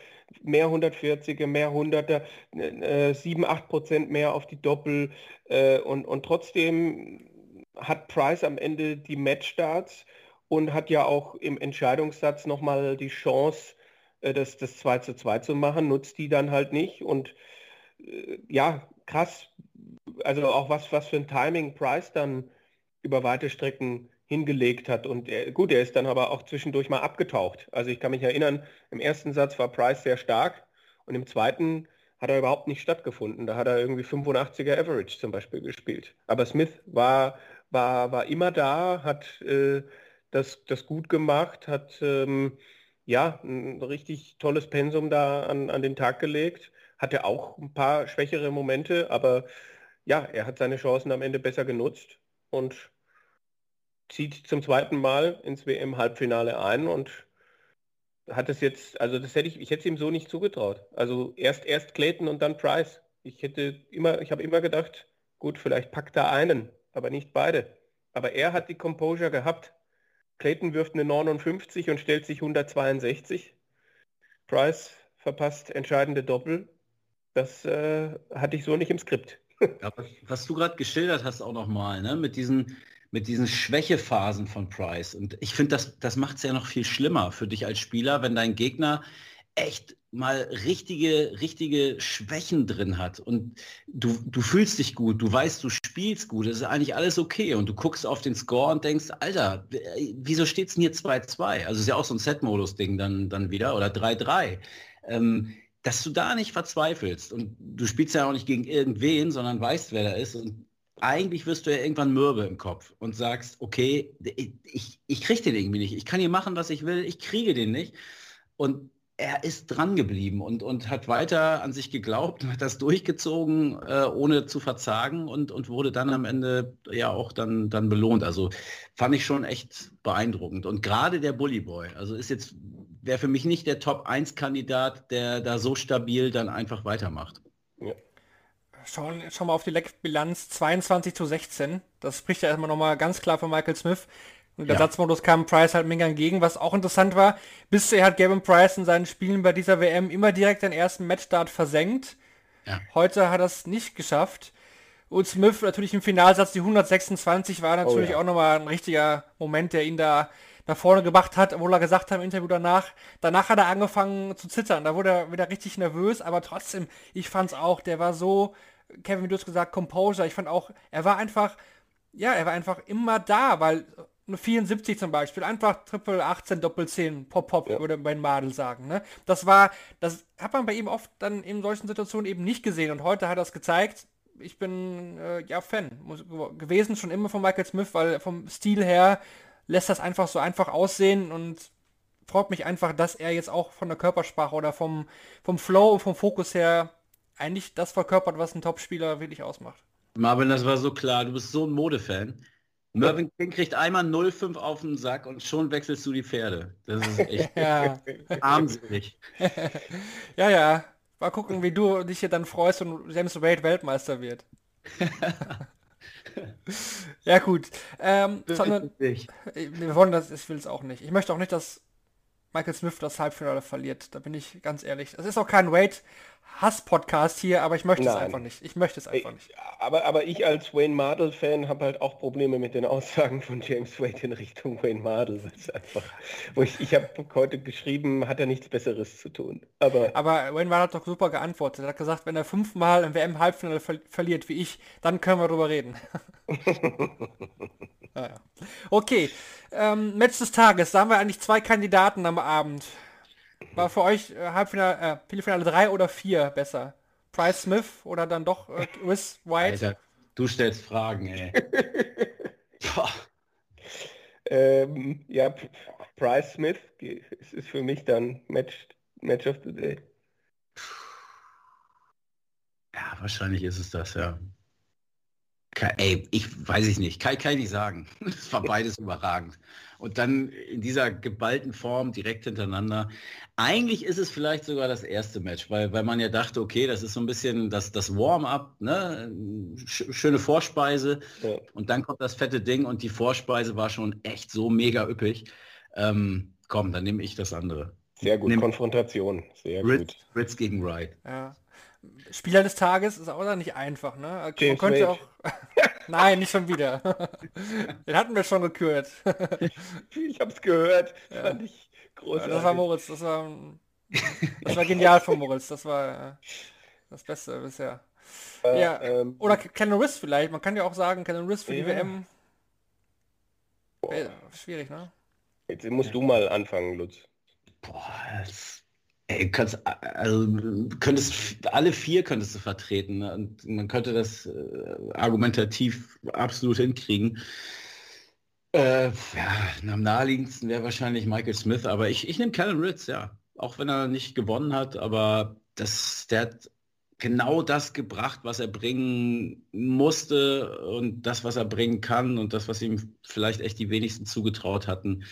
mehr 140er, mehr 100er, äh, 7, 8 Prozent mehr auf die Doppel. Äh, und, und trotzdem hat Price am Ende die Matchstarts und hat ja auch im Entscheidungssatz nochmal die Chance, äh, das, das 2 zu 2 zu machen, nutzt die dann halt nicht. Und äh, ja, krass. Also auch was, was für ein Timing Price dann über weite Strecken hingelegt hat. Und er, gut, er ist dann aber auch zwischendurch mal abgetaucht. Also ich kann mich erinnern, im ersten Satz war Price sehr stark und im zweiten hat er überhaupt nicht stattgefunden. Da hat er irgendwie 85er Average zum Beispiel gespielt. Aber Smith war, war, war immer da, hat äh, das, das gut gemacht, hat ähm, ja ein richtig tolles Pensum da an, an den Tag gelegt. Hatte auch ein paar schwächere Momente, aber ja, er hat seine Chancen am Ende besser genutzt und zieht zum zweiten Mal ins WM-Halbfinale ein und hat es jetzt, also das hätte ich, ich hätte es ihm so nicht zugetraut. Also erst erst Clayton und dann Price. Ich hätte immer, ich habe immer gedacht, gut, vielleicht packt er einen, aber nicht beide. Aber er hat die Composure gehabt Clayton wirft eine 59 und stellt sich 162. Price verpasst entscheidende Doppel. Das äh, hatte ich so nicht im Skript. Ja, was, du gerade geschildert hast auch nochmal, ne? mit diesen mit diesen Schwächephasen von Price. Und ich finde, das, das macht es ja noch viel schlimmer für dich als Spieler, wenn dein Gegner echt mal richtige, richtige Schwächen drin hat und du, du fühlst dich gut, du weißt, du spielst gut, es ist eigentlich alles okay und du guckst auf den Score und denkst, Alter, wieso steht es denn hier 2-2? Also ist ja auch so ein Set-Modus-Ding dann, dann wieder oder 3-3. Ähm, dass du da nicht verzweifelst und du spielst ja auch nicht gegen irgendwen, sondern weißt, wer da ist und eigentlich wirst du ja irgendwann mürbe im Kopf und sagst, okay, ich, ich kriege den irgendwie nicht. Ich kann hier machen, was ich will, ich kriege den nicht. Und er ist dran geblieben und, und hat weiter an sich geglaubt, hat das durchgezogen, äh, ohne zu verzagen und, und wurde dann am Ende ja auch dann, dann belohnt. Also fand ich schon echt beeindruckend. Und gerade der Bully Boy, also ist jetzt, wäre für mich nicht der Top-1-Kandidat, der da so stabil dann einfach weitermacht. Ja. Schauen, schauen wir auf die Leckbilanz 22 zu 16. Das spricht ja erstmal nochmal ganz klar von Michael Smith. Und der ja. Satzmodus kam Price halt mega entgegen, was auch interessant war. Bisher hat Gavin Price in seinen Spielen bei dieser WM immer direkt den ersten Matchstart versenkt. Ja. Heute hat er es nicht geschafft. Und Smith natürlich im Finalsatz, die 126 war natürlich oh, ja. auch nochmal ein richtiger Moment, der ihn da nach vorne gebracht hat, obwohl er gesagt hat im Interview danach, danach hat er angefangen zu zittern, da wurde er wieder richtig nervös, aber trotzdem, ich fand es auch, der war so, Kevin, wie du es gesagt, Composure, ich fand auch, er war einfach, ja, er war einfach immer da, weil eine 74 zum Beispiel, einfach Triple 18, Doppel 10, Pop Pop, ja. würde mein Madel sagen. Ne? Das war, das hat man bei ihm oft dann in solchen Situationen eben nicht gesehen und heute hat er es gezeigt. Ich bin äh, ja Fan gewesen schon immer von Michael Smith, weil vom Stil her lässt das einfach so einfach aussehen und freut mich einfach, dass er jetzt auch von der Körpersprache oder vom, vom Flow und vom Fokus her eigentlich das verkörpert, was ein Topspieler wirklich ausmacht. Marvin, das war so klar, du bist so ein Modefan. Mervyn King kriegt einmal 0,5 auf den Sack und schon wechselst du die Pferde. Das ist echt ja. armselig. ja, ja. Mal gucken, wie du dich hier dann freust und James Wade Weltmeister wird. ja gut. Ähm, sondern, wir wollen das, ich will es auch nicht. Ich möchte auch nicht, dass Michael Smith das Halbfinale verliert. Da bin ich ganz ehrlich. Das ist auch kein Wade Hass-Podcast hier, aber ich möchte Nein. es einfach nicht. Ich möchte es einfach nicht. Aber, aber ich als Wayne Mardell-Fan habe halt auch Probleme mit den Aussagen von James Wade in Richtung Wayne Mardell. einfach, wo ich, ich habe heute geschrieben, hat er nichts Besseres zu tun. Aber, aber Wayne Mardell hat doch super geantwortet. Er hat gesagt, wenn er fünfmal im WM-Halbfinale ver verliert wie ich, dann können wir darüber reden. ja, ja. Okay, ähm, Match des Tages. Da haben wir eigentlich zwei Kandidaten am Abend. War für euch äh, Halbfinale, äh, Viertelfinale 3 oder 4 besser? Price Smith oder dann doch äh, Chris White? Alter, du stellst Fragen, ey. ähm, ja, Price Smith es ist für mich dann Match, Match of the Day. Ja, wahrscheinlich ist es das, ja. Ey, ich weiß ich nicht, kann, kann ich nicht sagen. Es war beides überragend. Und dann in dieser geballten Form direkt hintereinander. Eigentlich ist es vielleicht sogar das erste Match, weil, weil man ja dachte, okay, das ist so ein bisschen das, das Warm-up, ne? schöne Vorspeise. Ja. Und dann kommt das fette Ding und die Vorspeise war schon echt so mega üppig. Ähm, komm, dann nehme ich das andere. Sehr gut, Nehm Konfrontation. Sehr Ritz, gut. Ritz gegen Wright. Ja. Spieler des Tages ist auch nicht einfach, ne? Man könnte auch. Nein, nicht schon wieder. Den hatten wir schon gekürt. ich hab's gehört. Ja. Fand ich großartig. Ja, das war Moritz, das war, das war genial von Moritz. Das war äh, das Beste bisher. Äh, ja. Ähm, Oder Kenan Riss vielleicht. Man kann ja auch sagen, Kenan Riss für ja. die WM. Boah. Schwierig, ne? Jetzt musst du mal anfangen, Lutz. Boah, das Ey, kannst, also, könntest alle vier könntest du vertreten ne? und man könnte das äh, argumentativ absolut hinkriegen. Äh, ja, am naheliegendsten wäre wahrscheinlich Michael Smith, aber ich, ich nehme Callum Ritz, ja. Auch wenn er nicht gewonnen hat, aber das, der hat genau das gebracht, was er bringen musste und das, was er bringen kann und das, was ihm vielleicht echt die wenigsten zugetraut hatten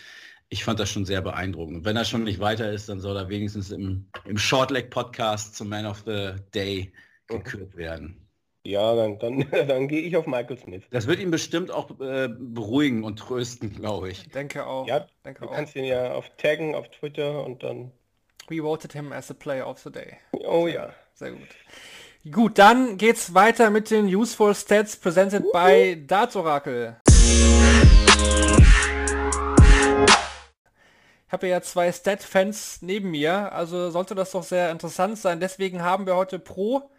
ich fand das schon sehr beeindruckend. Und wenn er schon nicht weiter ist, dann soll er wenigstens im, im Shortleg-Podcast zum Man of the Day gekürt werden. Ja, dann, dann, dann gehe ich auf Michael Smith. Das wird ihn bestimmt auch äh, beruhigen und trösten, glaube ich. Denke auch. Ja, denke du auch. kannst ihn ja auf taggen auf Twitter und dann... We voted him as a player of the day. Oh ja. Sehr gut. Gut, dann geht's weiter mit den Useful Stats presented by Darts Oracle. Ich habe ja zwei Stat-Fans neben mir, also sollte das doch sehr interessant sein. Deswegen haben wir heute pro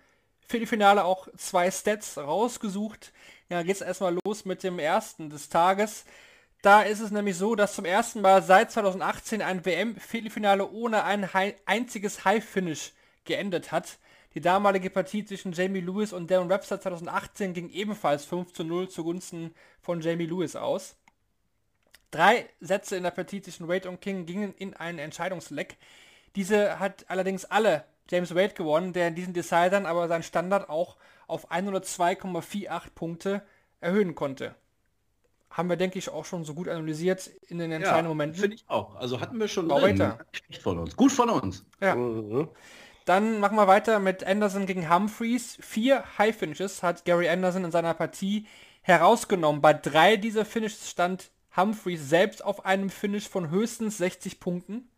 Viertelfinale auch zwei Stats rausgesucht. Ja, geht's erstmal los mit dem ersten des Tages. Da ist es nämlich so, dass zum ersten Mal seit 2018 ein WM-Viertelfinale ohne ein einziges High-Finish geendet hat. Die damalige Partie zwischen Jamie Lewis und Darren Webster 2018 ging ebenfalls 5 zu 0 zugunsten von Jamie Lewis aus. Drei Sätze in der Partie zwischen Wade und King gingen in einen Entscheidungsleck. Diese hat allerdings alle James Wade gewonnen, der in diesen Decidern aber seinen Standard auch auf 102,48 Punkte erhöhen konnte. Haben wir, denke ich, auch schon so gut analysiert in den entscheidenden ja, Momenten. Finde ich auch. Also hatten wir schon weiter. von uns. Gut von uns. Ja. Mhm. Dann machen wir weiter mit Anderson gegen Humphreys. Vier High Finishes hat Gary Anderson in seiner Partie herausgenommen. Bei drei dieser Finishes stand Humphreys selbst auf einem Finish von höchstens 60 Punkten.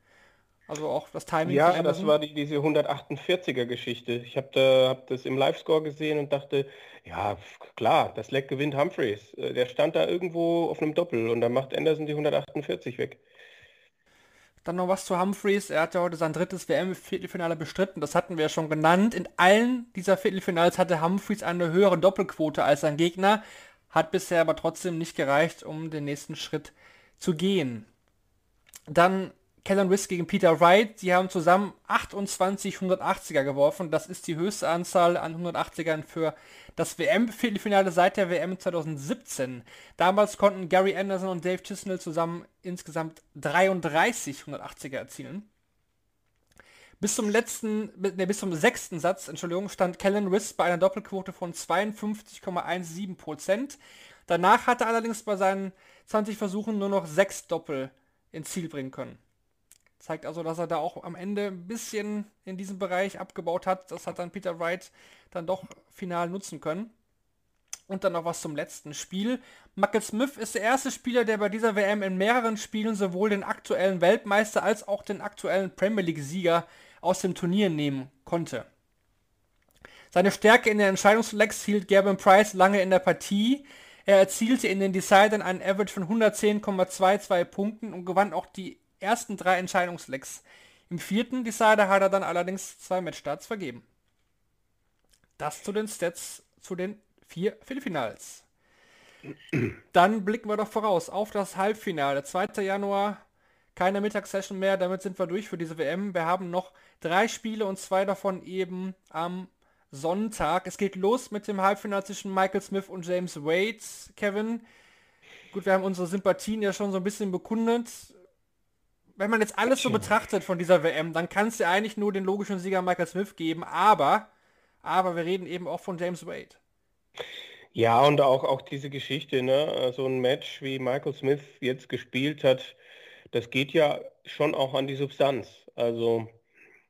Also auch das Timing. Ja, das war die, diese 148er Geschichte. Ich habe da, hab das im Live-Score gesehen und dachte, ja, klar, das Leck gewinnt Humphreys. Äh, der stand da irgendwo auf einem Doppel und dann macht Anderson die 148 weg. Dann noch was zu Humphreys. Er hat ja heute sein drittes WM-Viertelfinale bestritten. Das hatten wir ja schon genannt. In allen dieser Viertelfinals hatte Humphreys eine höhere Doppelquote als sein Gegner hat bisher aber trotzdem nicht gereicht, um den nächsten Schritt zu gehen. Dann Kellen Risk gegen Peter Wright. Sie haben zusammen 28 180er geworfen. Das ist die höchste Anzahl an 180ern für das WM-Viertelfinale seit der WM 2017. Damals konnten Gary Anderson und Dave Chisnell zusammen insgesamt 33 180er erzielen. Bis zum letzten, ne, bis zum sechsten Satz, Entschuldigung, stand Kellen Riss bei einer Doppelquote von 52,17%. Danach hatte er allerdings bei seinen 20 Versuchen nur noch sechs Doppel ins Ziel bringen können. Zeigt also, dass er da auch am Ende ein bisschen in diesem Bereich abgebaut hat. Das hat dann Peter Wright dann doch final nutzen können. Und dann noch was zum letzten Spiel. Michael Smith ist der erste Spieler, der bei dieser WM in mehreren Spielen sowohl den aktuellen Weltmeister als auch den aktuellen Premier League-Sieger aus dem Turnier nehmen konnte. Seine Stärke in den Entscheidungslecks hielt Gavin Price lange in der Partie. Er erzielte in den Decidern einen Average von 110,22 Punkten und gewann auch die ersten drei Entscheidungslecks. Im vierten Decider hat er dann allerdings zwei Matchstarts vergeben. Das zu den Stats zu den vier Viertelfinals. Dann blicken wir doch voraus auf das Halbfinale. 2. Januar keine Mittagssession mehr, damit sind wir durch für diese WM. Wir haben noch drei Spiele und zwei davon eben am Sonntag. Es geht los mit dem Halbfinale zwischen Michael Smith und James Wade. Kevin, gut, wir haben unsere Sympathien ja schon so ein bisschen bekundet. Wenn man jetzt alles so betrachtet von dieser WM, dann kann es ja eigentlich nur den logischen Sieger Michael Smith geben, aber, aber wir reden eben auch von James Wade. Ja, und auch, auch diese Geschichte, ne? so ein Match, wie Michael Smith jetzt gespielt hat, das geht ja schon auch an die Substanz. Also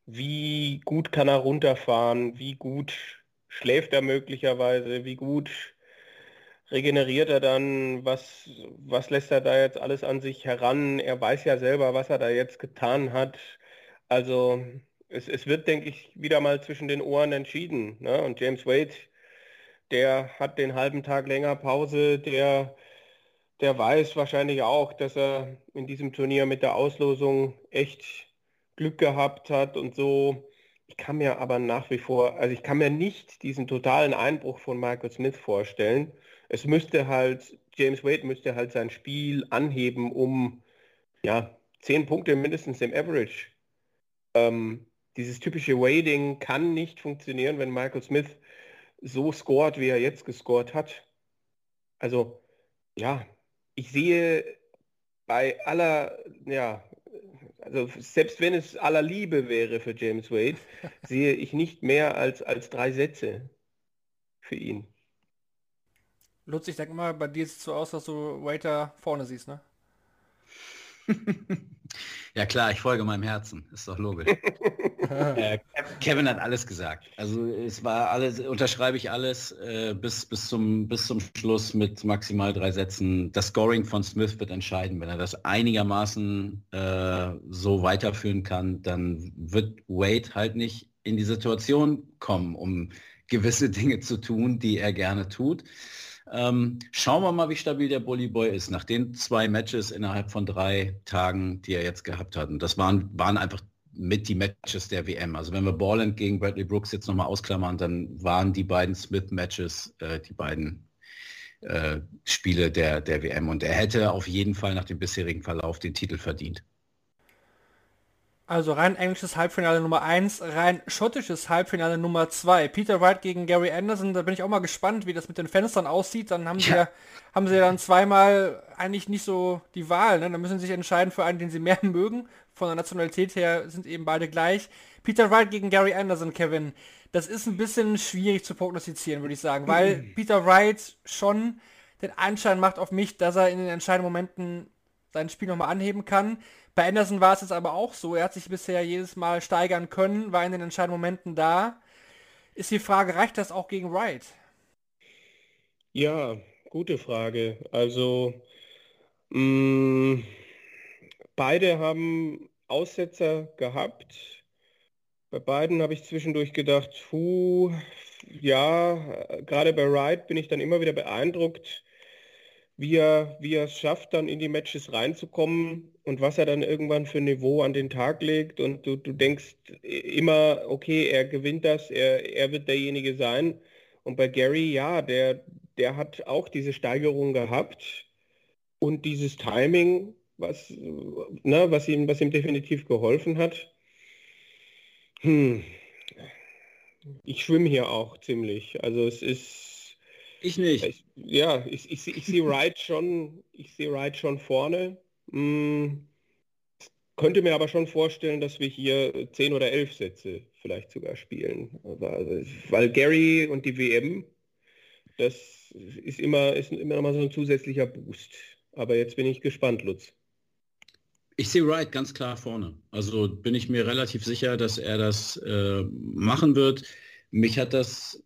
wie gut kann er runterfahren, wie gut schläft er möglicherweise, wie gut regeneriert er dann, was, was lässt er da jetzt alles an sich heran. Er weiß ja selber, was er da jetzt getan hat. Also es, es wird, denke ich, wieder mal zwischen den Ohren entschieden. Ne? Und James Wade, der hat den halben Tag länger Pause, der der weiß wahrscheinlich auch, dass er in diesem Turnier mit der Auslosung echt Glück gehabt hat und so. Ich kann mir aber nach wie vor, also ich kann mir nicht diesen totalen Einbruch von Michael Smith vorstellen. Es müsste halt, James Wade müsste halt sein Spiel anheben, um ja, zehn Punkte mindestens im Average. Ähm, dieses typische Wading kann nicht funktionieren, wenn Michael Smith so scored, wie er jetzt gescored hat. Also ja, ich sehe bei aller, ja, also selbst wenn es aller Liebe wäre für James Wade, sehe ich nicht mehr als, als drei Sätze für ihn. Lutz, ich denke mal, bei dir sieht es so aus, dass du Waiter vorne siehst, ne? ja klar, ich folge meinem Herzen, ist doch logisch. äh, Kevin hat alles gesagt. Also es war alles, unterschreibe ich alles äh, bis, bis, zum, bis zum Schluss mit maximal drei Sätzen. Das Scoring von Smith wird entscheiden. Wenn er das einigermaßen äh, so weiterführen kann, dann wird Wade halt nicht in die Situation kommen, um gewisse Dinge zu tun, die er gerne tut. Ähm, schauen wir mal, wie stabil der Bully Boy ist nach den zwei Matches innerhalb von drei Tagen, die er jetzt gehabt hat. Und das waren, waren einfach mit die Matches der WM. Also wenn wir Borland gegen Bradley Brooks jetzt nochmal ausklammern, dann waren die beiden Smith-Matches äh, die beiden äh, Spiele der, der WM. Und er hätte auf jeden Fall nach dem bisherigen Verlauf den Titel verdient. Also rein englisches Halbfinale Nummer 1, rein schottisches Halbfinale Nummer 2. Peter Wright gegen Gary Anderson, da bin ich auch mal gespannt, wie das mit den Fenstern aussieht. Dann haben sie ja, haben sie dann zweimal eigentlich nicht so die Wahl. Ne? Dann müssen sie sich entscheiden für einen, den sie mehr mögen. Von der Nationalität her sind eben beide gleich. Peter Wright gegen Gary Anderson, Kevin. Das ist ein bisschen schwierig zu prognostizieren, würde ich sagen, weil mhm. Peter Wright schon den Anschein macht auf mich, dass er in den entscheidenden Momenten sein Spiel nochmal anheben kann. Bei Anderson war es jetzt aber auch so. Er hat sich bisher jedes Mal steigern können, war in den entscheidenden Momenten da. Ist die Frage, reicht das auch gegen Wright? Ja, gute Frage. Also, mh, mm, beide haben Aussetzer gehabt. Bei beiden habe ich zwischendurch gedacht, puh, ja, gerade bei Wright bin ich dann immer wieder beeindruckt, wie er, wie er es schafft, dann in die Matches reinzukommen und was er dann irgendwann für ein Niveau an den Tag legt. Und du, du denkst immer, okay, er gewinnt das, er, er wird derjenige sein. Und bei Gary, ja, der, der hat auch diese Steigerung gehabt und dieses Timing, was, ne, was, ihm, was ihm definitiv geholfen hat. Hm. Ich schwimme hier auch ziemlich. Also es ist ich nicht. Ich, ja, ich, ich, ich sehe Wright schon, ich sehe Wright schon vorne. Hm, könnte mir aber schon vorstellen, dass wir hier zehn oder elf Sätze vielleicht sogar spielen. Also, weil Gary und die WM, das ist immer, ist immer mal so ein zusätzlicher Boost. Aber jetzt bin ich gespannt, Lutz. Ich sehe Wright ganz klar vorne. Also bin ich mir relativ sicher, dass er das äh, machen wird. Mich hat das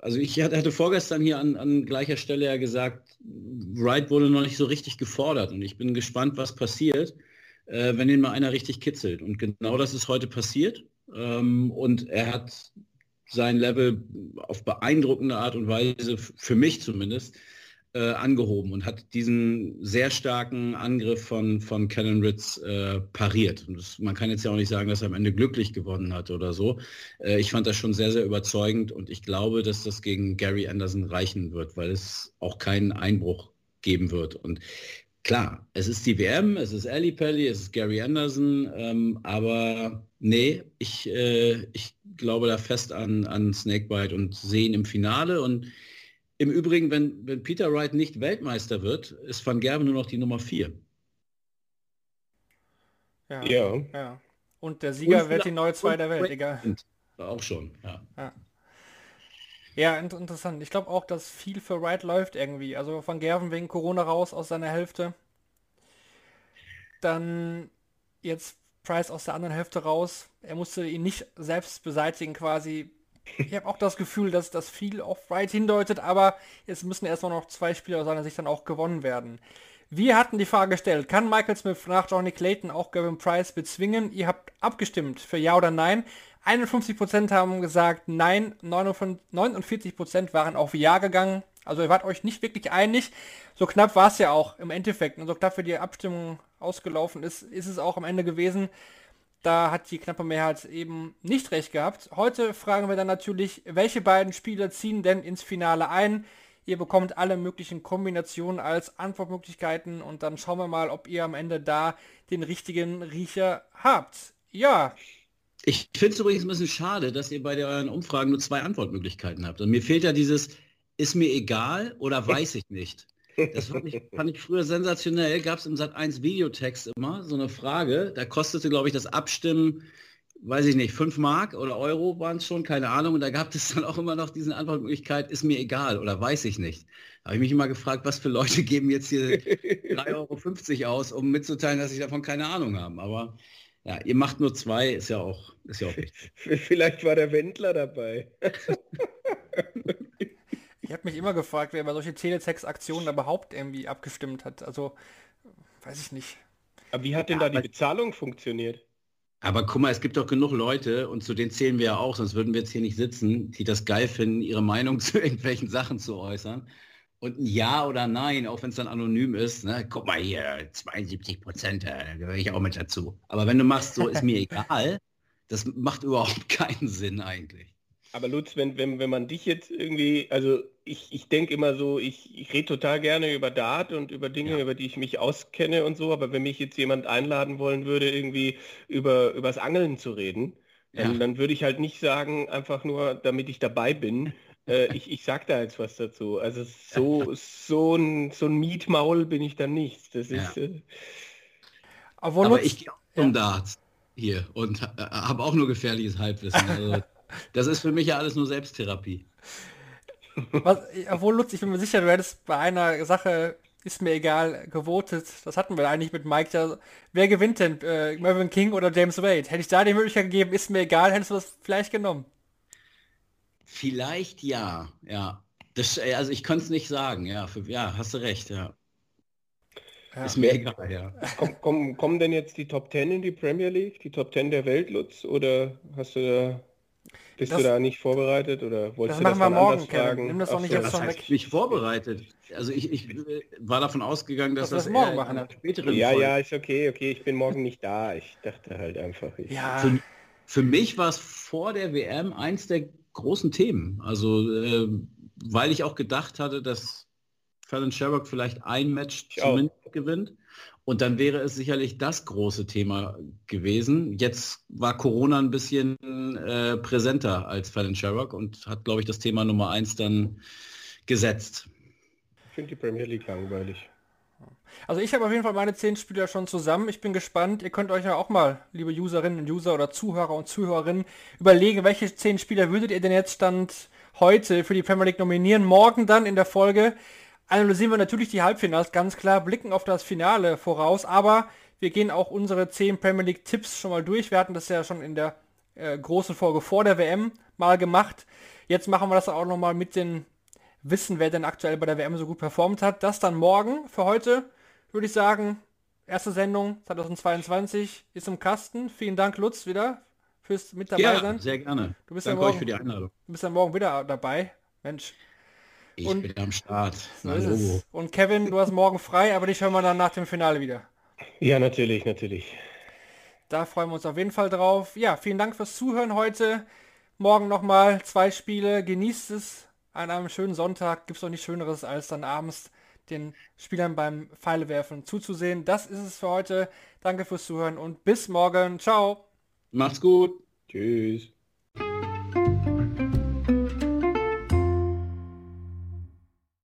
also ich hatte vorgestern hier an, an gleicher Stelle ja gesagt, Wright wurde noch nicht so richtig gefordert und ich bin gespannt, was passiert, äh, wenn ihn mal einer richtig kitzelt. Und genau das ist heute passiert. Ähm, und er hat sein Level auf beeindruckende Art und Weise, für mich zumindest, äh, angehoben und hat diesen sehr starken Angriff von, von Callan Ritz äh, pariert. Das, man kann jetzt ja auch nicht sagen, dass er am Ende glücklich gewonnen hat oder so. Äh, ich fand das schon sehr, sehr überzeugend und ich glaube, dass das gegen Gary Anderson reichen wird, weil es auch keinen Einbruch geben wird. Und klar, es ist die WM, es ist Ali Pelli, es ist Gary Anderson, ähm, aber nee, ich, äh, ich glaube da fest an, an Snakebite und sehe ihn im Finale und im Übrigen, wenn, wenn Peter Wright nicht Weltmeister wird, ist Van Gerven nur noch die Nummer 4. Ja, ja. ja. Und der Sieger und wird die neue 2 der Welt, egal. Auch schon, ja. Ja, ja interessant. Ich glaube auch, dass viel für Wright läuft irgendwie. Also Van Gerven wegen Corona raus aus seiner Hälfte. Dann jetzt Price aus der anderen Hälfte raus. Er musste ihn nicht selbst beseitigen quasi ich habe auch das Gefühl, dass das viel auf Wright hindeutet, aber es müssen erstmal noch zwei Spiele aus seiner Sicht dann auch gewonnen werden. Wir hatten die Frage gestellt, kann Michael Smith nach Johnny Clayton auch Gavin Price bezwingen? Ihr habt abgestimmt für Ja oder Nein. 51% haben gesagt Nein, 49% waren auf Ja gegangen. Also ihr wart euch nicht wirklich einig. So knapp war es ja auch im Endeffekt. Und so knapp wie die Abstimmung ausgelaufen ist, ist es auch am Ende gewesen. Da hat die knappe Mehrheit eben nicht recht gehabt. Heute fragen wir dann natürlich, welche beiden Spieler ziehen denn ins Finale ein? Ihr bekommt alle möglichen Kombinationen als Antwortmöglichkeiten und dann schauen wir mal, ob ihr am Ende da den richtigen Riecher habt. Ja. Ich finde es übrigens ein bisschen schade, dass ihr bei euren Umfragen nur zwei Antwortmöglichkeiten habt. Und mir fehlt ja dieses, ist mir egal oder weiß ich nicht. Das fand ich, fand ich früher sensationell. Gab es im Sat 1 Videotext immer so eine Frage. Da kostete, glaube ich, das Abstimmen, weiß ich nicht, 5 Mark oder Euro waren es schon, keine Ahnung. Und da gab es dann auch immer noch diese Antwortmöglichkeit, ist mir egal oder weiß ich nicht. Da habe ich mich immer gefragt, was für Leute geben jetzt hier 3,50 Euro aus, um mitzuteilen, dass sie davon keine Ahnung haben. Aber ja, ihr macht nur zwei, ist ja auch, ist ja auch richtig. Vielleicht war der Wendler dabei. Ich habe mich immer gefragt, wer bei solchen Teletext-Aktionen überhaupt irgendwie abgestimmt hat. Also, weiß ich nicht. Aber wie hat denn ja, da die Bezahlung funktioniert? Aber guck mal, es gibt doch genug Leute, und zu denen zählen wir ja auch, sonst würden wir jetzt hier nicht sitzen, die das geil finden, ihre Meinung zu irgendwelchen Sachen zu äußern. Und ein Ja oder Nein, auch wenn es dann anonym ist, ne, guck mal hier, 72 Prozent, da gehöre ich auch mit dazu. Aber wenn du machst, so ist mir egal, das macht überhaupt keinen Sinn eigentlich. Aber Lutz, wenn, wenn, wenn man dich jetzt irgendwie, also ich, ich denke immer so, ich, ich rede total gerne über Dart und über Dinge, ja. über die ich mich auskenne und so, aber wenn mich jetzt jemand einladen wollen würde, irgendwie über übers Angeln zu reden, dann, ja. dann würde ich halt nicht sagen, einfach nur, damit ich dabei bin, äh, ich, ich sag da jetzt was dazu. Also so, so ein, so ein Mietmaul bin ich dann nicht. Das ist. Ja. Äh, Aber, Aber ich gehe auch zum Darts hier und äh, habe auch nur gefährliches Halbwissen. Also, das ist für mich ja alles nur Selbsttherapie. Was, obwohl Lutz, ich bin mir sicher, du hättest bei einer Sache, ist mir egal, gewotet. Das hatten wir eigentlich mit Mike. Da, wer gewinnt denn? Äh, Mervyn King oder James Wade? Hätte ich da die Möglichkeit gegeben, ist mir egal, hättest du das vielleicht genommen? Vielleicht ja, ja. Das, äh, also ich kann es nicht sagen, ja. Für, ja, hast du recht, ja. ja. Ist mir egal, ja. Komm, komm, kommen denn jetzt die Top 10 in die Premier League, die Top 10 der Welt, Lutz? Oder hast du da bist das, du da nicht vorbereitet oder wolltest das du machen das wir morgen, Kevin. Nimm das doch nicht jetzt schon weg. Nicht vorbereitet. Also ich, ich war davon ausgegangen, dass das, das morgen machen. Späteren ja, Folge. ja, ist okay, okay. Ich bin morgen nicht da. Ich dachte halt einfach. ja. Für, für mich war es vor der WM eins der großen Themen. Also, äh, weil ich auch gedacht hatte, dass Fallon Sherrock vielleicht ein Match ich zumindest auch. gewinnt. Und dann wäre es sicherlich das große Thema gewesen. Jetzt war Corona ein bisschen äh, präsenter als Fallon Sherrock und hat, glaube ich, das Thema Nummer eins dann gesetzt. Ich finde die Premier League langweilig. Also ich habe auf jeden Fall meine zehn Spieler schon zusammen. Ich bin gespannt. Ihr könnt euch ja auch mal, liebe Userinnen und User oder Zuhörer und Zuhörerinnen, überlegen, welche zehn Spieler würdet ihr denn jetzt Stand heute für die Premier League nominieren. Morgen dann in der Folge analysieren wir natürlich die Halbfinals, ganz klar, blicken auf das Finale voraus, aber wir gehen auch unsere zehn Premier League Tipps schon mal durch. Wir hatten das ja schon in der äh, großen Folge vor der WM mal gemacht. Jetzt machen wir das auch nochmal mit den Wissen, wer denn aktuell bei der WM so gut performt hat. Das dann morgen. Für heute würde ich sagen, erste Sendung 2022 ist im Kasten. Vielen Dank, Lutz, wieder fürs mit dabei ja, sein. sehr gerne. Du bist Danke ja morgen, euch für die Einladung. Du bist ja morgen wieder dabei. Mensch. Ich und, bin am Start. So und Kevin, du hast morgen frei, aber dich hören wir dann nach dem Finale wieder. Ja, natürlich, natürlich. Da freuen wir uns auf jeden Fall drauf. Ja, vielen Dank fürs Zuhören heute. Morgen nochmal zwei Spiele. Genießt es an einem schönen Sonntag. Gibt es doch nichts Schöneres, als dann abends den Spielern beim Pfeilewerfen zuzusehen. Das ist es für heute. Danke fürs Zuhören und bis morgen. Ciao. Macht's gut. Tschüss.